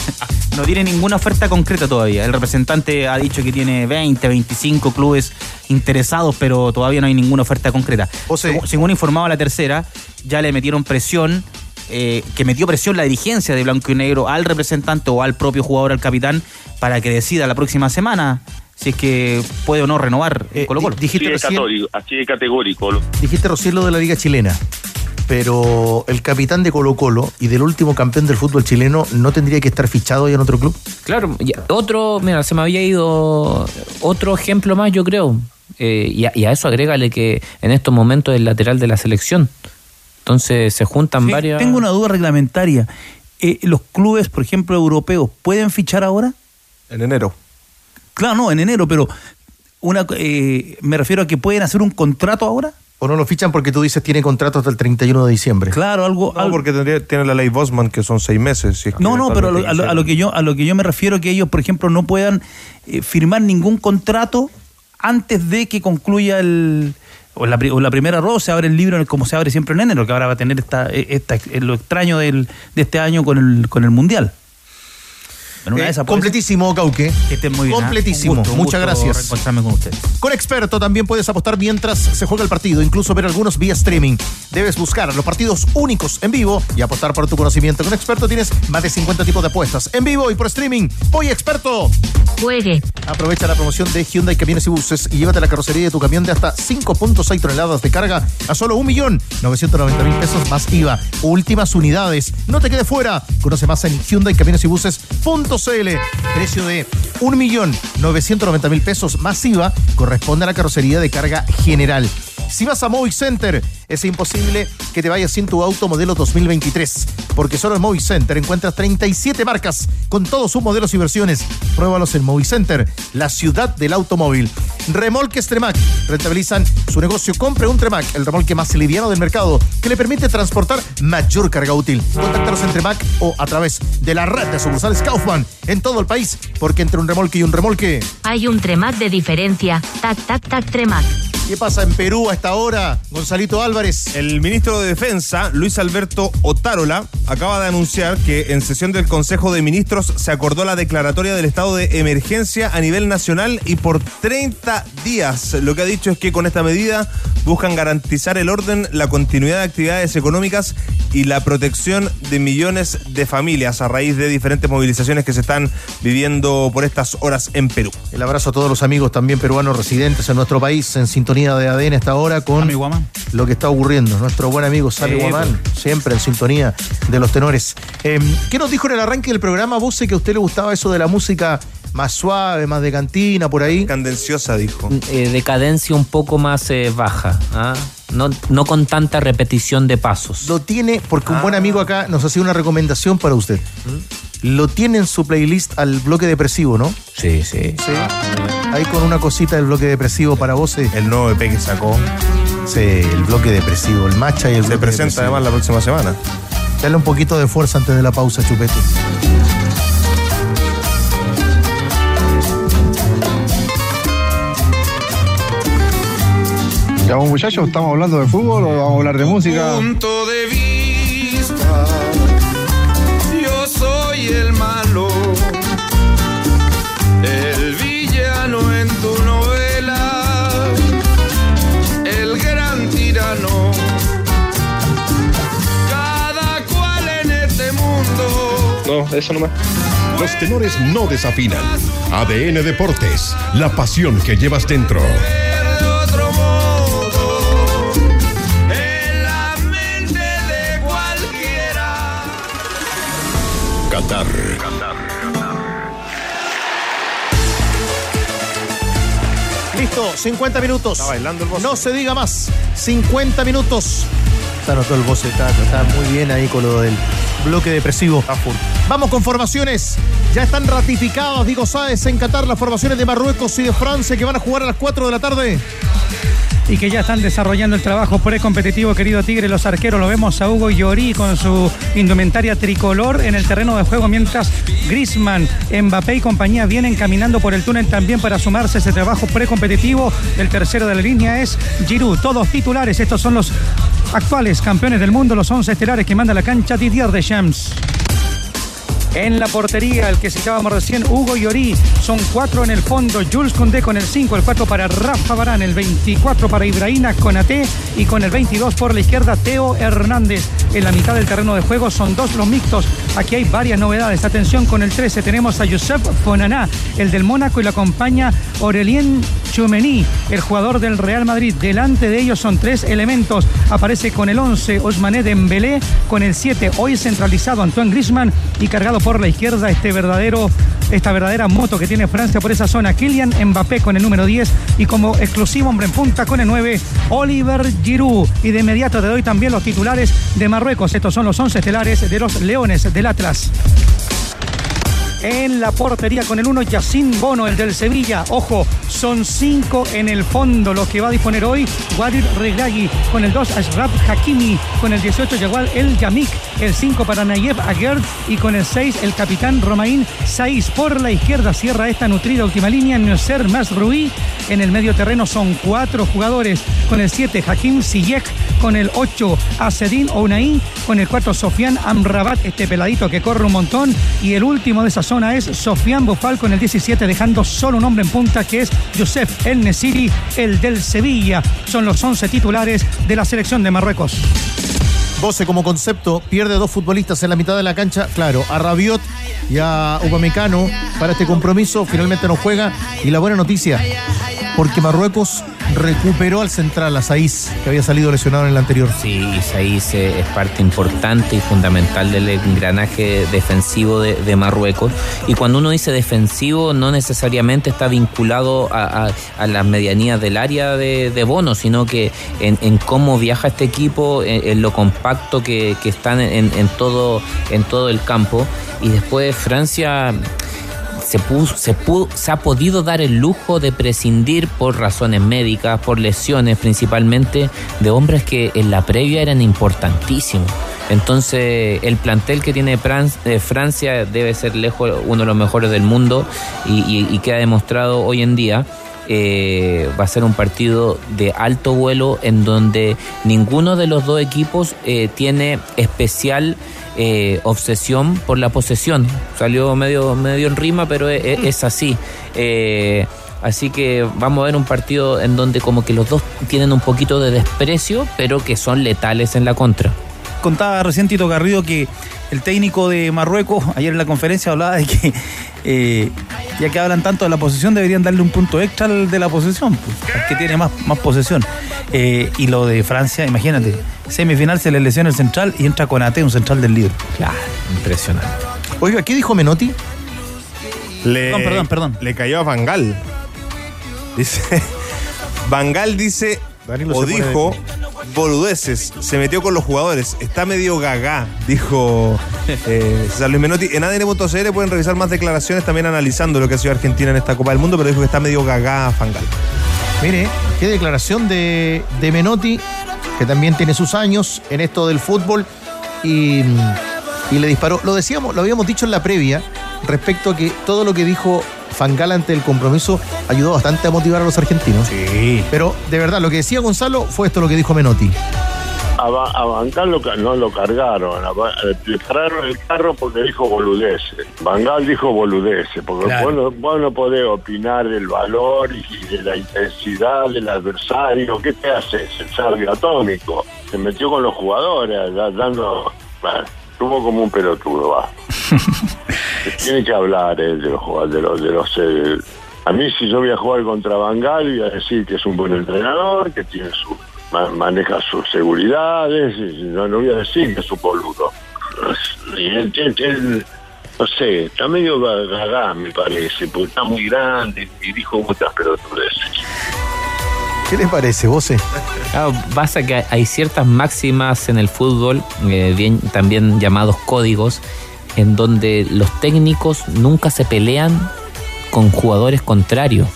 No tiene ninguna oferta concreta todavía. El representante ha dicho que tiene 20, 25 clubes interesados, pero todavía no hay ninguna oferta concreta. Según, según informaba la tercera, ya le metieron presión, eh, que metió presión la dirigencia de Blanco y Negro al representante o al propio jugador, al capitán, para que decida la próxima semana si es que puede o no renovar Eh, Colo Colo. dijiste recién, así de categórico. dijiste recién lo de la Liga Chilena. Pero el capitán de Colo Colo y del último campeón del fútbol chileno no tendría que estar fichado ya en otro club. Claro, ya, otro, mira, se me había ido otro ejemplo más, yo creo. Eh, y, a, y a eso agrégale que en estos momentos es el lateral de la selección. Entonces se juntan Sí, varias. Tengo una duda reglamentaria. Eh, ¿Los clubes, por ejemplo, europeos, pueden fichar ahora? En enero. Claro, no, en enero, pero una, eh, me refiero a que pueden hacer un contrato ahora. O no lo fichan porque tú dices tiene contrato hasta el 31 de diciembre. Claro, algo. No, porque tendría- tiene la ley Bosman, que son seis meses. si es que No, no, pero a lo, a lo- a lo que yo a lo que yo me refiero que ellos, por ejemplo, no puedan eh, firmar ningún contrato antes de que concluya el o la, o la primera rueda se abre el libro como se abre siempre en enero, que ahora va a tener esta, eh, esta eh, lo extraño del, de este año con el con el mundial. En una de Eh, esas completísimo, Cauque. Que estén muy bien. ¿ah? Completísimo. Un gusto, un Muchas gusto gracias. reencontrarme con ustedes. Con Experto también puedes apostar mientras se juega el partido, incluso ver algunos vía streaming. Debes buscar los partidos únicos en vivo y apostar por tu conocimiento. Con Experto tienes más de 50 tipos de apuestas en vivo y por streaming. Voy Experto. Juegue. Aprovecha la promoción de Hyundai Camiones y Buses y llévate la carrocería de tu camión de hasta 5.6 toneladas de carga a solo 1.990.000 pesos más IVA. Últimas unidades. No te quedes fuera. Conoce más en Hyundai Camiones y Buses.cl. Precio de 1.990.000 pesos más IVA corresponde a la carrocería de carga general. Si vas a Movic Center, es imposible que te vayas sin tu auto modelo 2023, porque solo en Movic Center encuentras 37 marcas con todos sus modelos y versiones. Pruébalos en Movic Center, la ciudad del automóvil. Remolques Tremac rentabilizan su negocio. Compre un Tremac, el remolque más liviano del mercado, que le permite transportar mayor carga útil. Contáctanos en Tremac o a través de la red de sucursales Kaufman en todo el país, porque entre un remolque y un remolque. Hay un tremac de diferencia. Tac, tac, tac, tremac. ¿Qué pasa en Perú esta hora, Gonzalito Álvarez? El ministro de Defensa, Luis Alberto Otárola, acaba de anunciar que en sesión del Consejo de Ministros se acordó la declaratoria del estado de emergencia a nivel nacional y por 30 días. Lo que ha dicho es que con esta medida buscan garantizar el orden, la continuidad de actividades económicas y la protección de millones de familias a raíz de diferentes movilizaciones que se están viviendo por estas horas en Perú. El abrazo a todos los amigos también peruanos residentes en nuestro país, en sintonía de ADN esta hora con lo que está ocurriendo. Nuestro buen amigo Sammy Sí, Guamán, siempre en sintonía de los tenores. Eh, ¿Qué nos dijo en el arranque del programa? Vos sé que a usted le gustaba eso de la música más suave, más de cantina, por ahí. Candenciosa, dijo. Eh, decadencia un poco más eh, baja, ¿ah? No, no con tanta repetición de pasos. Lo tiene, porque un buen amigo acá nos hacía una recomendación para usted. Lo tiene en su playlist al bloque depresivo, ¿no? Sí, sí. Sí. Ahí con una cosita del bloque depresivo para vos. eh. El nuevo EP que sacó. Sí, el bloque depresivo, el matcha y el Se bloque presenta depresivo. además la próxima semana. Dale un poquito de fuerza antes de la pausa, Chupete. Vamos, muchachos, ¿estamos hablando de fútbol o vamos a hablar de música? punto de vista. Yo soy el malo, el villano en tu novela, el gran tirano. Cada cual en este mundo. No, eso nomás. Los tenores no desafinan. ADN Deportes, la pasión que llevas dentro. Listo, 50 minutos. Está bailando el No se diga más. 50 minutos. Se anotó el voce, está, está muy bien ahí con lo del bloque depresivo. Vamos con formaciones. Ya están ratificados, digo Sáez, en Qatar las formaciones de Marruecos y de Francia que van a jugar a las 4 de la tarde. Y que ya están desarrollando el trabajo precompetitivo, querido Tigre. Los arqueros lo vemos a Hugo Llorí con su indumentaria tricolor en el terreno de juego, mientras Grisman, Mbappé y compañía vienen caminando por el túnel también para sumarse a ese trabajo precompetitivo. El tercero de la línea es Giroud. Todos titulares. Estos son los actuales campeones del mundo, los 11 estelares que manda la cancha Didier Deschamps. En la portería, el que citábamos recién, Hugo Llorí. Son cuatro en el fondo. Jules Condé con el 5, el 4 para Rafa Barán, el 24 para Ibrahima Conate y con el 22 por la izquierda, Teo Hernández. En la mitad del terreno de juego son dos los mixtos. Aquí hay varias novedades. Atención con el 13. Tenemos a Josep Fonaná, el del Mónaco, y lo acompaña Aurelien Chumení, el jugador del Real Madrid. Delante de ellos son tres elementos. Aparece con el 11 Osmané Dembélé, con el 7 hoy centralizado Antoine Griezmann y cargado por la izquierda este verdadero esta verdadera moto que tiene Francia por esa zona. Kylian Mbappé con el número 10 y como exclusivo hombre en punta con el 9, Oliver Giroud. Y de inmediato te doy también los titulares de Marruecos. Estos son los 11 estelares de los Leones del Atlas. En la portería con el 1, Yacine Bono, el del Sevilla. Ojo, son 5 en el fondo los que va a disponer hoy Wadir Regragui. Con el 2, Ashraf Hakimi. Con el 18, Yagual El Yamik. El 5 para Nayef Aguerd. Y con el 6, el capitán Romain Saiz. Por la izquierda cierra esta nutrida última línea. Nasser Masrui. En el medio terreno son 4 jugadores. Con el 7, Hakim Ziyech. Con el 8, Asedin Ounaí. Con el 4, Sofian Amrabat, este peladito que corre un montón. Y el último de zona es Sofian Bofal con el 17, dejando solo un hombre en punta que es Josef El Nesiri, el del Sevilla. Son los 11 titulares de la selección de Marruecos. Bose como concepto pierde dos futbolistas en la mitad de la cancha. Claro, a Rabiot y a Upamecano para este compromiso. Finalmente no juega. Y la buena noticia, porque Marruecos recuperó al central, a Saiz, que había salido lesionado en el anterior. Sí, Isaías eh, es parte importante y fundamental del engranaje defensivo de, Marruecos. Y cuando uno dice defensivo, no necesariamente está vinculado a, las medianías del área de, Bono, sino que en, cómo viaja este equipo, en, lo compacto que, están en todo el campo. Y después Francia se, puso- se, se ha podido dar el lujo de prescindir por razones médicas, por lesiones principalmente, de hombres que en la previa eran importantísimos. Entonces, el plantel que tiene eh, Francia debe ser lejos uno de los mejores del mundo y, y- y que ha demostrado hoy en día. Eh, va a ser un partido de alto vuelo en donde ninguno de los dos equipos eh, tiene especial eh, obsesión por la posesión. Salió medio, medio en rima, pero es, es- es así. Así que vamos a ver un partido en donde como que los dos tienen un poquito de desprecio, pero que son letales en la contra. Contaba recién Tito Garrido que el técnico de Marruecos, ayer en la conferencia, hablaba de que ya que hablan tanto de la posesión, deberían darle un punto extra al de la posesión, pues, al que tiene más, más posesión. Eh, y lo de Francia, imagínate, semifinal se le lesiona el central y entra con AT, un central del líder. Claro, impresionante. Oiga, ¿qué dijo Menotti? Le, Perdón, perdón, perdón. Le cayó a Bangal. Dice. [laughs] Bangal dice Danilo o de dijo boludeces. Se metió con los jugadores. Está medio gagá, dijo eh, César Luis Menotti. En ADN.cl pueden revisar más declaraciones también analizando lo que ha sido Argentina en esta Copa del Mundo, pero dijo que está medio gagá Fangal. Mire, qué declaración de, de Menotti, que también tiene sus años en esto del fútbol y, y le disparó. Lo decíamos, lo habíamos dicho en la previa respecto a que todo lo que dijo Fangal ante el compromiso ayudó bastante a motivar a los argentinos. Sí. Pero de verdad, lo que decía Gonzalo fue esto lo que dijo Menotti. A, Ba- a Bangal lo no lo cargaron, eh, le pararon el carro porque dijo boludeces. Bangal dijo boludeces, porque Claro. vos, no, vos no podés opinar del valor y de la intensidad del adversario. ¿Qué te haces? El sabio atómico. Se metió con los jugadores, da- dando... Bueno, estuvo como un pelotudo, va. [laughs] Se tiene que hablar eh, de los jugadores, de los... De los eh, a mí si yo voy a jugar contra Bangal voy a decir que es un buen entrenador, que tiene su ma- maneja sus seguridades, y no, no voy a decir que es un boludo. Y él, él- él, no sé, está medio ga- gagá, me parece, porque está muy grande y dijo muchas pelotudeces. ¿Qué les parece, vos? Claro, pasa que hay ciertas máximas en el fútbol, eh, bien, también llamados códigos, en donde los técnicos nunca se pelean con jugadores contrarios.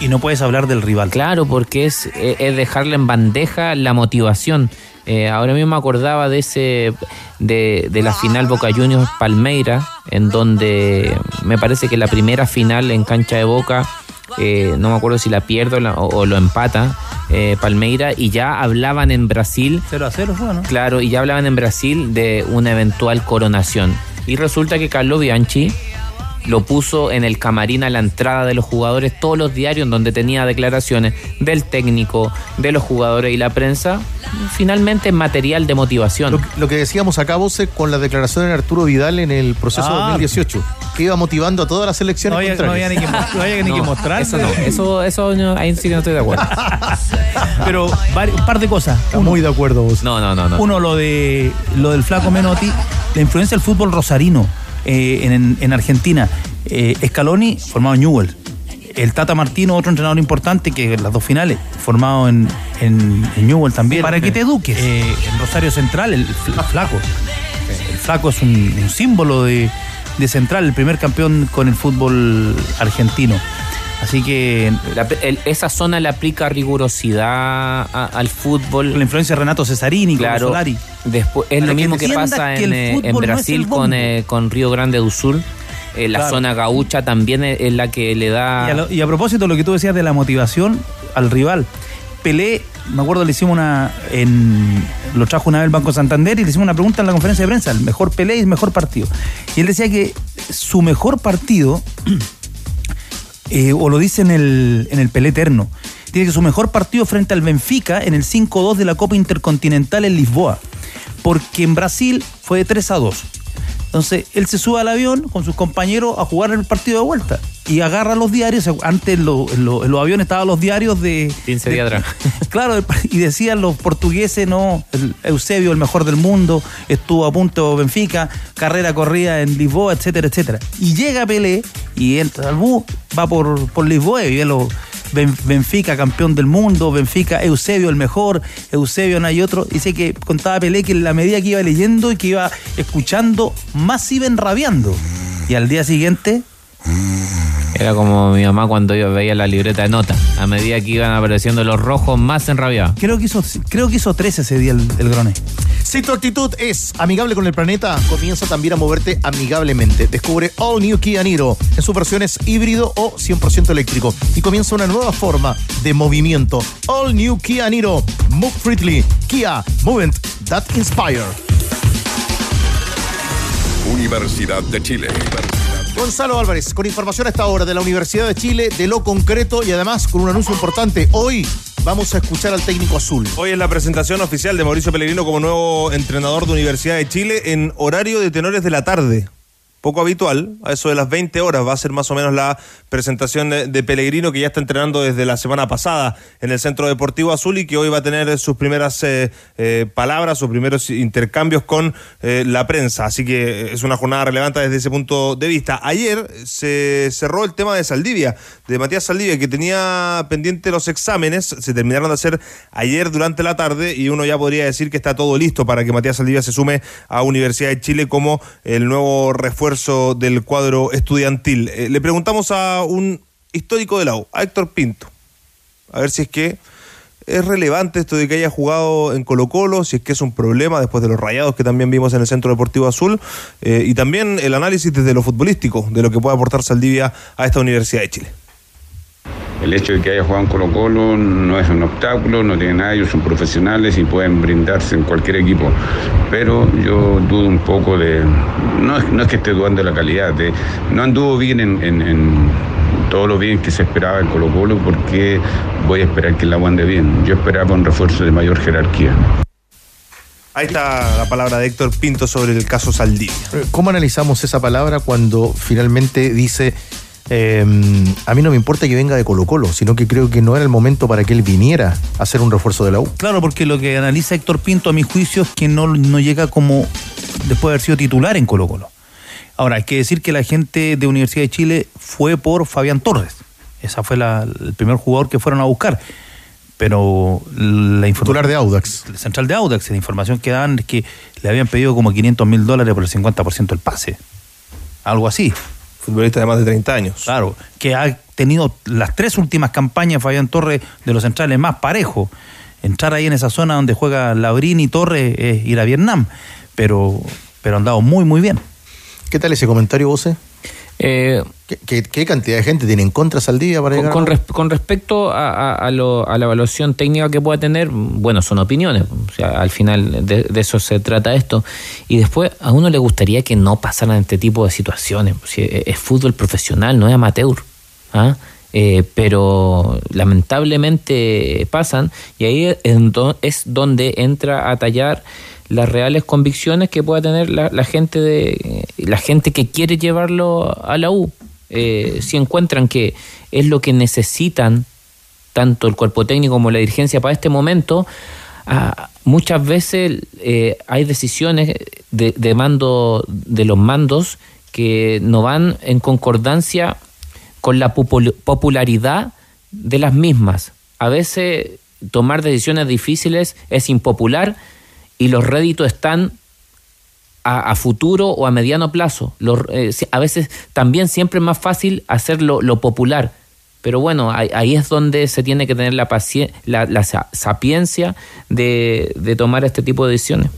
Y no puedes hablar del rival. Claro, porque es, es- es dejarle en bandeja la motivación. Eh, ahora mismo me acordaba de ese de, de la final Boca Juniors Palmeira, en donde me parece que la primera final en cancha de Boca, eh, no me acuerdo si la pierdo la- o, o lo empata eh, Palmeira, y ya hablaban en Brasil 0 a 0 fue, ¿no? Claro, y ya hablaban en Brasil de una eventual coronación. Y resulta que Carlo Bianchi lo puso en el camarín a la entrada de los jugadores, todos los diarios en donde tenía declaraciones del técnico, de los jugadores y la prensa, finalmente material de motivación. Lo, lo que decíamos acá, vos, con la declaración de Arturo Vidal en el proceso Ah. 2018, que iba motivando a todas las elecciones No había- no había ni que mo- [laughs] no había ni que mostrar. Eso no, eso, eso no, ahí sí que no estoy de acuerdo. [laughs] Pero un par de cosas. Uno, Muy de acuerdo vos. No, no, no, no. Uno, lo de lo del flaco Menotti, la influencia del fútbol rosarino eh, en, en Argentina. Eh, Scaloni, formado en Newell. El Tata Martino, otro entrenador importante, que en las dos finales, formado en, en, en Newell también. Para que te eduques. en Rosario Central, el, fl- flaco. El flaco es un, un símbolo de, de Central, el primer campeón con el fútbol argentino. Así que La- el- esa zona le aplica rigurosidad a- al fútbol. la influencia de Renato Cesarini, Claro. Solari. después es Para lo mismo que pasa que en, eh, en no Brasil con, eh, con Río Grande do Sul. Eh, la Claro. zona gaucha también es, es la que le da. Y a, lo- y a propósito lo que tú decías de la motivación al rival, Pelé, me acuerdo, le hicimos una. En, lo trajo una vez el Banco Santander y le hicimos una pregunta en la conferencia de prensa: el mejor Pelé y el mejor partido. Y él decía que su mejor partido, eh, o lo dice en el, en el Pelé Eterno, dice que su mejor partido frente al Benfica en el 5-2 de la Copa Intercontinental en Lisboa. Porque en Brasil fue de 3 a 2. Entonces, él se sube al avión con sus compañeros a jugar el partido de vuelta. Y agarra los diarios. Antes en, lo- en lo- en los aviones estaban los diarios de. 15 de- días [laughs] atrás. Claro, y decían los portugueses, no, el Eusebio, el mejor del mundo, estuvo a punto de Benfica, carrera corrida en Lisboa, etcétera, etcétera. Y llega Pelé y entra al bus, va por, por Lisboa y ve los Ben- Benfica, campeón del mundo, Benfica, Eusebio, el mejor, Eusebio, no hay otro. Dice que contaba Pelé que en la medida que iba leyendo y que iba escuchando, más iba enrabiando. Y al día siguiente, Era como mi mamá cuando yo veía la libreta de nota. A medida que iban apareciendo los rojos, más enrabiados. creo que hizo, creo que hizo 13 ese día el, el Grone. Si tu actitud es amigable con el planeta, comienza también a moverte amigablemente. Descubre All New Kia Niro en sus versiones híbrido o 100% eléctrico y comienza una nueva forma de movimiento. All New Kia Niro. Move freely. Kia. Movement that inspire. Universidad de Chile. Gonzalo Álvarez, con información a esta hora de la Universidad de Chile, de lo concreto y además con un anuncio importante. Hoy vamos a escuchar al técnico azul. Hoy es la presentación oficial de Mauricio Pellegrino como nuevo entrenador de Universidad de Chile en horario de tenores de la tarde. Poco habitual. A eso de las 20 horas va a ser más o menos la presentación de, Pellegrino, que ya está entrenando desde la semana pasada en el Centro Deportivo Azul y que hoy va a tener sus primeras eh, eh, palabras, sus primeros intercambios con eh, la prensa. Así que es una jornada relevante desde ese punto de vista. Ayer se cerró el tema de Saldivia, de Matías Saldivia, que tenía pendiente los exámenes, se terminaron de hacer ayer durante la tarde y uno ya podría decir que está todo listo para que Matías Saldivia se sume a Universidad de Chile como el nuevo refuerzo del cuadro estudiantil. Eh, le preguntamos a un histórico de la U, a Héctor Pinto, a ver si es que es relevante esto de que haya jugado en Colo Colo, si es que es un problema después de los rayados que también vimos en el Centro Deportivo Azul, eh, y también el análisis desde lo futbolístico, de lo que puede aportar Saldivia a esta Universidad de Chile. El hecho de que haya jugado en Colo Colo no es un obstáculo, no tiene nada, ellos son profesionales y pueden brindarse en cualquier equipo. Pero yo dudo un poco de, no es, no es que esté dudando de la calidad, de, no anduvo bien en, en, en todo lo bien que se esperaba en Colo Colo porque voy a esperar que la ande bien. Yo esperaba un refuerzo de mayor jerarquía. Ahí está la palabra de Héctor Pinto sobre el caso Saldivia. ¿Cómo analizamos esa palabra cuando finalmente dice, eh, a mí no me importa que venga de Colo Colo, sino que creo que no era el momento para que él viniera a hacer un refuerzo de la U? Claro, porque lo que analiza Héctor Pinto, a mi juicio, es que no, no llega como después de haber sido titular en Colo Colo. Ahora, hay que decir que la gente de Universidad de Chile fue por Fabián Torres. Esa fue la, el primer jugador que fueron a buscar. Pero la información. Titular de Audax. El central de Audax. La información que dan es que le habían pedido como 500 mil dólares por el 50% del pase. Algo así. Futbolista de más de 30 años. Claro. Que ha tenido las tres últimas campañas Fabián Torres de los centrales más parejos. Entrar ahí en esa zona donde juega Labrín y Torres es ir a Vietnam. Pero, pero han dado muy, muy bien. ¿Qué tal ese comentario, José? Eh, ¿Qué, qué, qué cantidad de gente tiene en contra Saldivia para Con, llegar? con res- con respecto a, a- a lo- a la evaluación técnica que pueda tener, bueno, son opiniones. O sea, al final de, de eso se trata esto. Y después, a uno le gustaría que no pasaran este tipo de situaciones. Si es, es fútbol profesional, no es amateur. ¿ah? Eh, pero lamentablemente pasan y ahí es do- es donde entra a tallar las reales convicciones que pueda tener la, la gente de la gente que quiere llevarlo a la U Eh, si encuentran que es lo que necesitan tanto el cuerpo técnico como la dirigencia para este momento ah, muchas veces eh, hay decisiones de, de mando de los mandos que no van en concordancia con la popul- popularidad de las mismas. A veces tomar decisiones difíciles es impopular y los réditos están a, a futuro o a mediano plazo. Los, eh, a veces también siempre es más fácil hacer lo, lo popular. Pero bueno, ahí, ahí es donde se tiene que tener la, la, la sa- sapiencia de, de tomar este tipo de decisiones.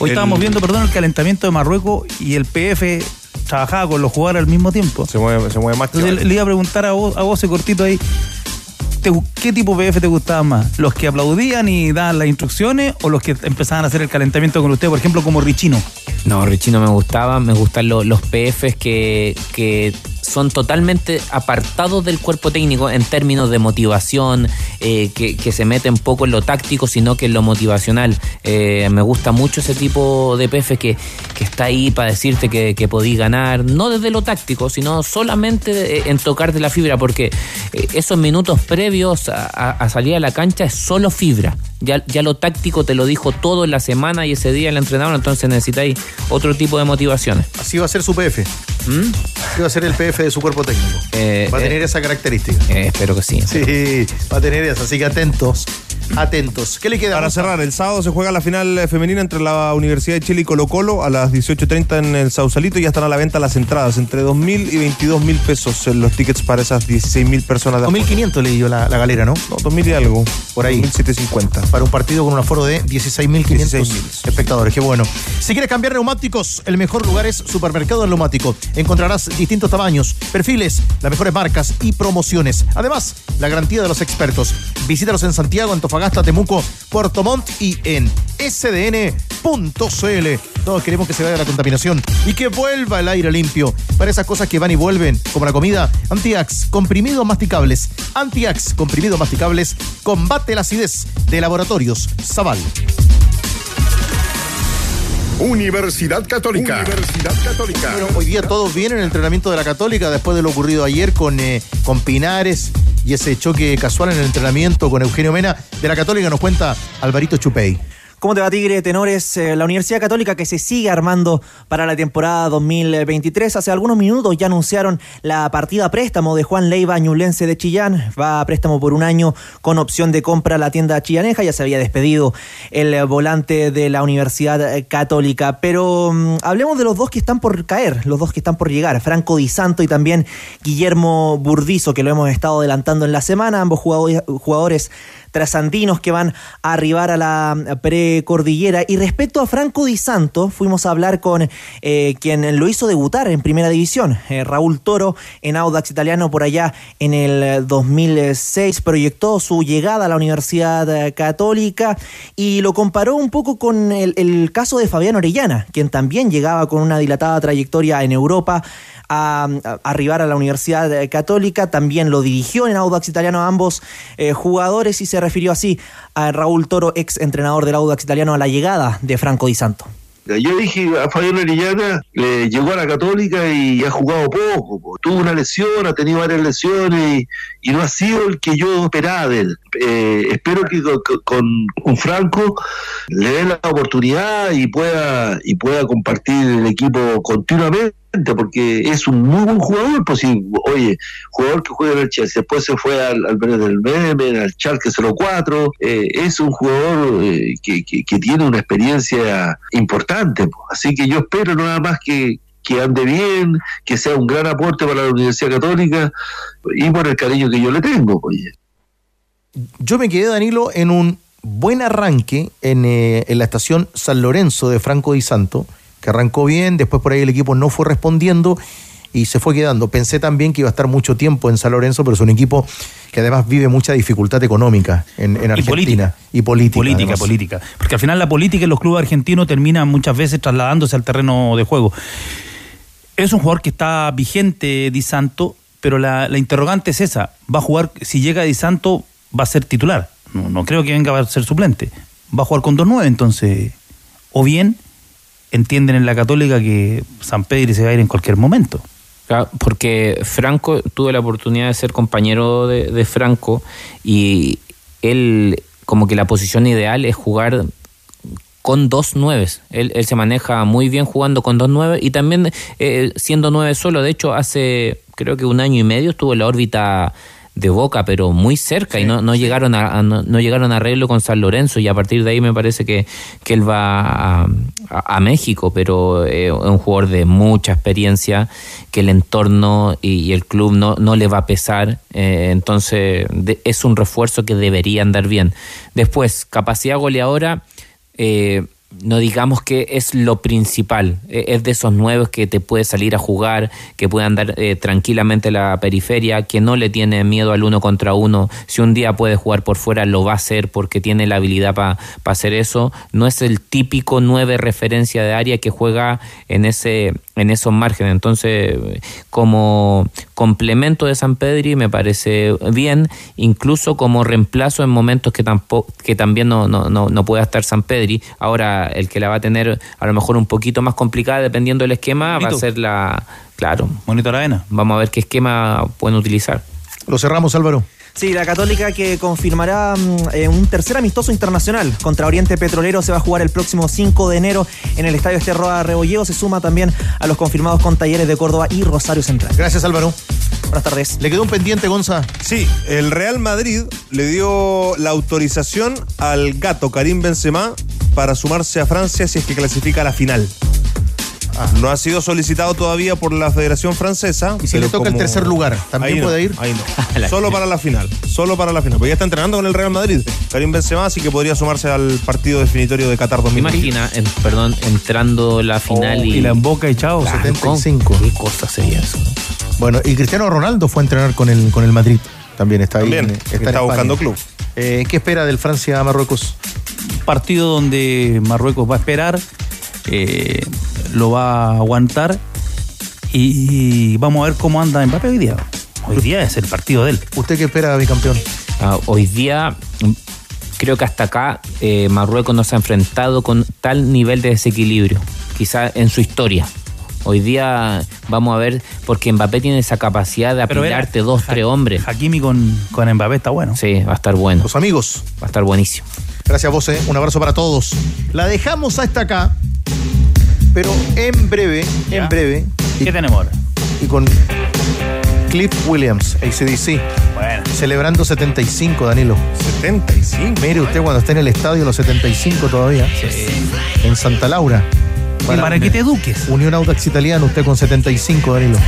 Hoy estábamos viendo, perdón, el calentamiento de Marruecos y el PF trabajaba con los jugadores al mismo tiempo. Se mueve, se mueve más que Entonces, le, le iba a preguntar a vos, a vos ese cortito ahí, ¿te gu- ¿qué tipo de PF te gustaba más? ¿Los que aplaudían y daban las instrucciones o los que empezaban a hacer el calentamiento con usted, por ejemplo, como Richino? No, Richie no me gustaba, me gustan lo- los PFs que, que son totalmente apartados del cuerpo técnico en términos de motivación, eh, que, que se meten poco en lo táctico, sino que en lo motivacional. Eh, me gusta mucho ese tipo de PF que, que está ahí para decirte que, que podí ganar, no desde lo táctico, sino solamente eh, en tocarte la fibra, porque esos minutos previos a, a- a salir a la cancha es solo fibra. Ya, ya lo táctico te lo dijo todo en la semana y ese día el entrenador, entonces necesitáis otro tipo de motivaciones. Así va a ser su PF. Así va a ser el PF de su cuerpo técnico. va a tener esa característica. Eh, espero que sí. Sí, va a tener esa, así que atentos. Atentos. ¿Qué le queda? Para cerrar, el sábado se juega la final eh, femenina entre la Universidad de Chile y Colo Colo a las 18.30 en el Sausalito y ya están a la venta las entradas, entre 2.000 y 22.000 pesos en los tickets para esas 16.000 personas. de afuera. 2.500 leí yo la, la galera, ¿no? No, 2.000 y algo. Por ahí. 1.750. Para un partido con un aforo de 16.500 espectadores. Qué bueno. Si quieres cambiar neumáticos, el mejor lugar es Supermercado del Neumático. Encontrarás distintos tamaños, perfiles, las mejores marcas y promociones. Además, la garantía de los expertos. Visítalos en Santiago, Antofagasta, Temuco, Puerto Montt y en sdn.cl. Todos queremos que se vaya la contaminación y que vuelva el aire limpio. Para esas cosas que van y vuelven, como la comida, Antiax, comprimidos masticables. Antiax, comprimidos masticables, combate la acidez de laboratorios Zaval. Universidad Católica. Universidad Católica. Bueno, hoy día todos vienen en el entrenamiento de la Católica después de lo ocurrido ayer con, eh, con Pinares y ese choque casual en el entrenamiento con Eugenio Mena. De la Católica nos cuenta Alvarito Chupey. ¿Cómo te va, Tigre? Tenores, eh, la Universidad Católica que se sigue armando para la temporada 2023. Hace algunos minutos ya anunciaron la partida a préstamo de Juan Leiva, ñulense de Chillán. Va a préstamo por un año con opción de compra a la tienda chillaneja. Ya se había despedido el eh, volante de la Universidad eh, Católica. Pero mm, hablemos de los dos que están por caer, los dos que están por llegar. Franco Di Santo y también Guillermo Burdizo, que lo hemos estado adelantando en la semana. Ambos jugadores trasandinos que van a arribar a la precordillera. Y respecto a Franco Di Santo, fuimos a hablar con eh, quien lo hizo debutar en primera división, eh, Raúl Toro, en Audax Italiano por allá en el 2006. Proyectó su llegada a la Universidad eh, Católica y lo comparó un poco con el, caso de Fabián Orellana, quien también llegaba con una dilatada trayectoria en Europa a, arribar a la Universidad eh, Católica, también lo dirigió en Audax Italiano a ambos eh, jugadores y se refirió así a Raúl Toro, ex entrenador del Audax Italiano, a la llegada de Franco Di Santo. Yo dije a Fabián Orellana, le llegó a la Católica y ha jugado poco, po. tuvo una lesión, ha tenido varias lesiones y, no ha sido el que yo esperaba de él. Eh, espero que con, con, con Franco le den la oportunidad y pueda y pueda compartir el equipo continuamente porque es un muy buen jugador, pues oye, jugador que juega en el Chelsea, después se fue al, al del Meme, al Schalke 04, eh, es un jugador eh, que, que, tiene una experiencia importante, pues. así que yo espero nada más que, que ande bien, que sea un gran aporte para la Universidad Católica y por el cariño que yo le tengo. Pues. Yo me quedé, Danilo, en un buen arranque en, eh, en la estación San Lorenzo de Franco Di Santo, que arrancó bien, después por ahí el equipo no fue respondiendo y se fue quedando. Pensé también que iba a estar mucho tiempo en San Lorenzo, pero es un equipo que además vive mucha dificultad económica en, en Argentina. Y política. Y política. Política. Porque al final la política en los clubes argentinos termina muchas veces trasladándose al terreno de juego. Es un jugador que está vigente, Di Santo, pero la, la interrogante es esa. Va a jugar, si llega Di Santo, va a ser titular. No, no creo que venga a ser suplente. Va a jugar con 2-9, entonces. O bien entienden en la Católica que San Pedro se va a ir en cualquier momento. Porque Franco, tuve la oportunidad de ser compañero de, de, Franco y él, como que la posición ideal es jugar con dos nueves. Él, él se maneja muy bien jugando con dos nueve y también eh, siendo nueve solo. De hecho, hace creo que un año y medio estuvo en la órbita de Boca, pero muy cerca sí, y no, no sí. llegaron a, a no, no, llegaron a arreglo con San Lorenzo y a partir de ahí me parece que, que él va a, a, a México, pero eh, es un jugador de mucha experiencia que el entorno y, y el club no, no le va a pesar, eh, entonces de, es un refuerzo que debería andar bien. Después, capacidad goleadora, eh, no digamos que es lo principal, es de esos nuevos que te puede salir a jugar, que puede andar eh, tranquilamente la periferia, que no le tiene miedo al uno contra uno, si un día puede jugar por fuera lo va a hacer porque tiene la habilidad para pa hacer eso, no es el típico nueve referencia de área que juega en ese en esos márgenes, entonces como complemento de San Pedri me parece bien, incluso como reemplazo en momentos que tampoco que también no, no, no, no pueda estar San Pedri, ahora el que la va a tener a lo mejor un poquito más complicada dependiendo del esquema Bonito. va a ser la claro. Bonito Aravena. Vamos a ver qué esquema pueden utilizar. Lo cerramos Álvaro Sí, la Católica que confirmará eh, un tercer amistoso internacional contra Oriente Petrolero se va a jugar el próximo 5 de enero en el Estadio Esterroa Rebolleo. Se suma también a los confirmados con Talleres de Córdoba y Rosario Central. Gracias, Álvaro. Buenas tardes. ¿Le quedó un pendiente, Gonza? Sí, el Real Madrid le dio la autorización al gato Karim Benzema para sumarse a Francia si es que clasifica a la final. Ah. No ha sido solicitado todavía por la Federación Francesa. Y si le toca como... el tercer lugar, ¿también ahí puede no, ir? Ahí no. [laughs] Solo para la final. Solo para la final. Porque ya está entrenando con el Real Madrid. Karim Benzema, así que podría sumarse al partido definitorio de Qatar 2020. Imagina, en, perdón, entrando la final oh, y... y... la emboca y chao. Claro, 75. ¿Qué cosa sería eso? Bueno, y Cristiano Ronaldo fue a entrenar con el, con el Madrid. También está ahí. También, está, está buscando club. Eh, ¿Qué espera del Francia-Marruecos? Partido donde Marruecos va a esperar eh, lo va a aguantar y, y, vamos a ver cómo anda Mbappé hoy día. Hoy día es el partido de él. ¿Usted qué espera, bicampeón? Uh, hoy día creo que hasta acá eh, Marruecos no se ha enfrentado con tal nivel de desequilibrio, quizá en su historia. Hoy día vamos a ver, porque Mbappé tiene esa capacidad de era- apilarte dos, tres hombres. Hakimi con, con Mbappé está bueno. Sí, va a estar bueno. Los amigos. Va a estar buenísimo. Gracias, vos, eh. Un abrazo para todos. La dejamos hasta acá, pero en breve, en breve. ¿Qué tenemos ahora? Y con Cliff Williams, ACDC. Bueno. Celebrando 75, Danilo. 75. Mire usted cuando esté en el estadio, los 75 todavía. En Santa Laura. Para que te eduques. Unión Audax Italiano, usted con 75, Danilo.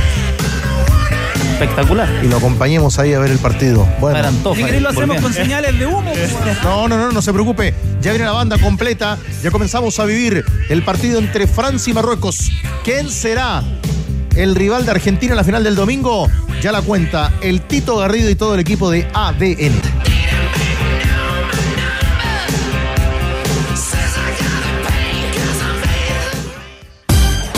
Espectacular. Y lo acompañemos ahí a ver el partido. Bueno. Querés lo hacemos volviendo. con señales de humo. No, no, no, no se preocupe. Ya viene la banda completa. Ya comenzamos a vivir el partido entre Francia y Marruecos. ¿Quién será el rival de Argentina en la final del domingo? Ya la cuenta el Tito Garrido y todo el equipo de ADN.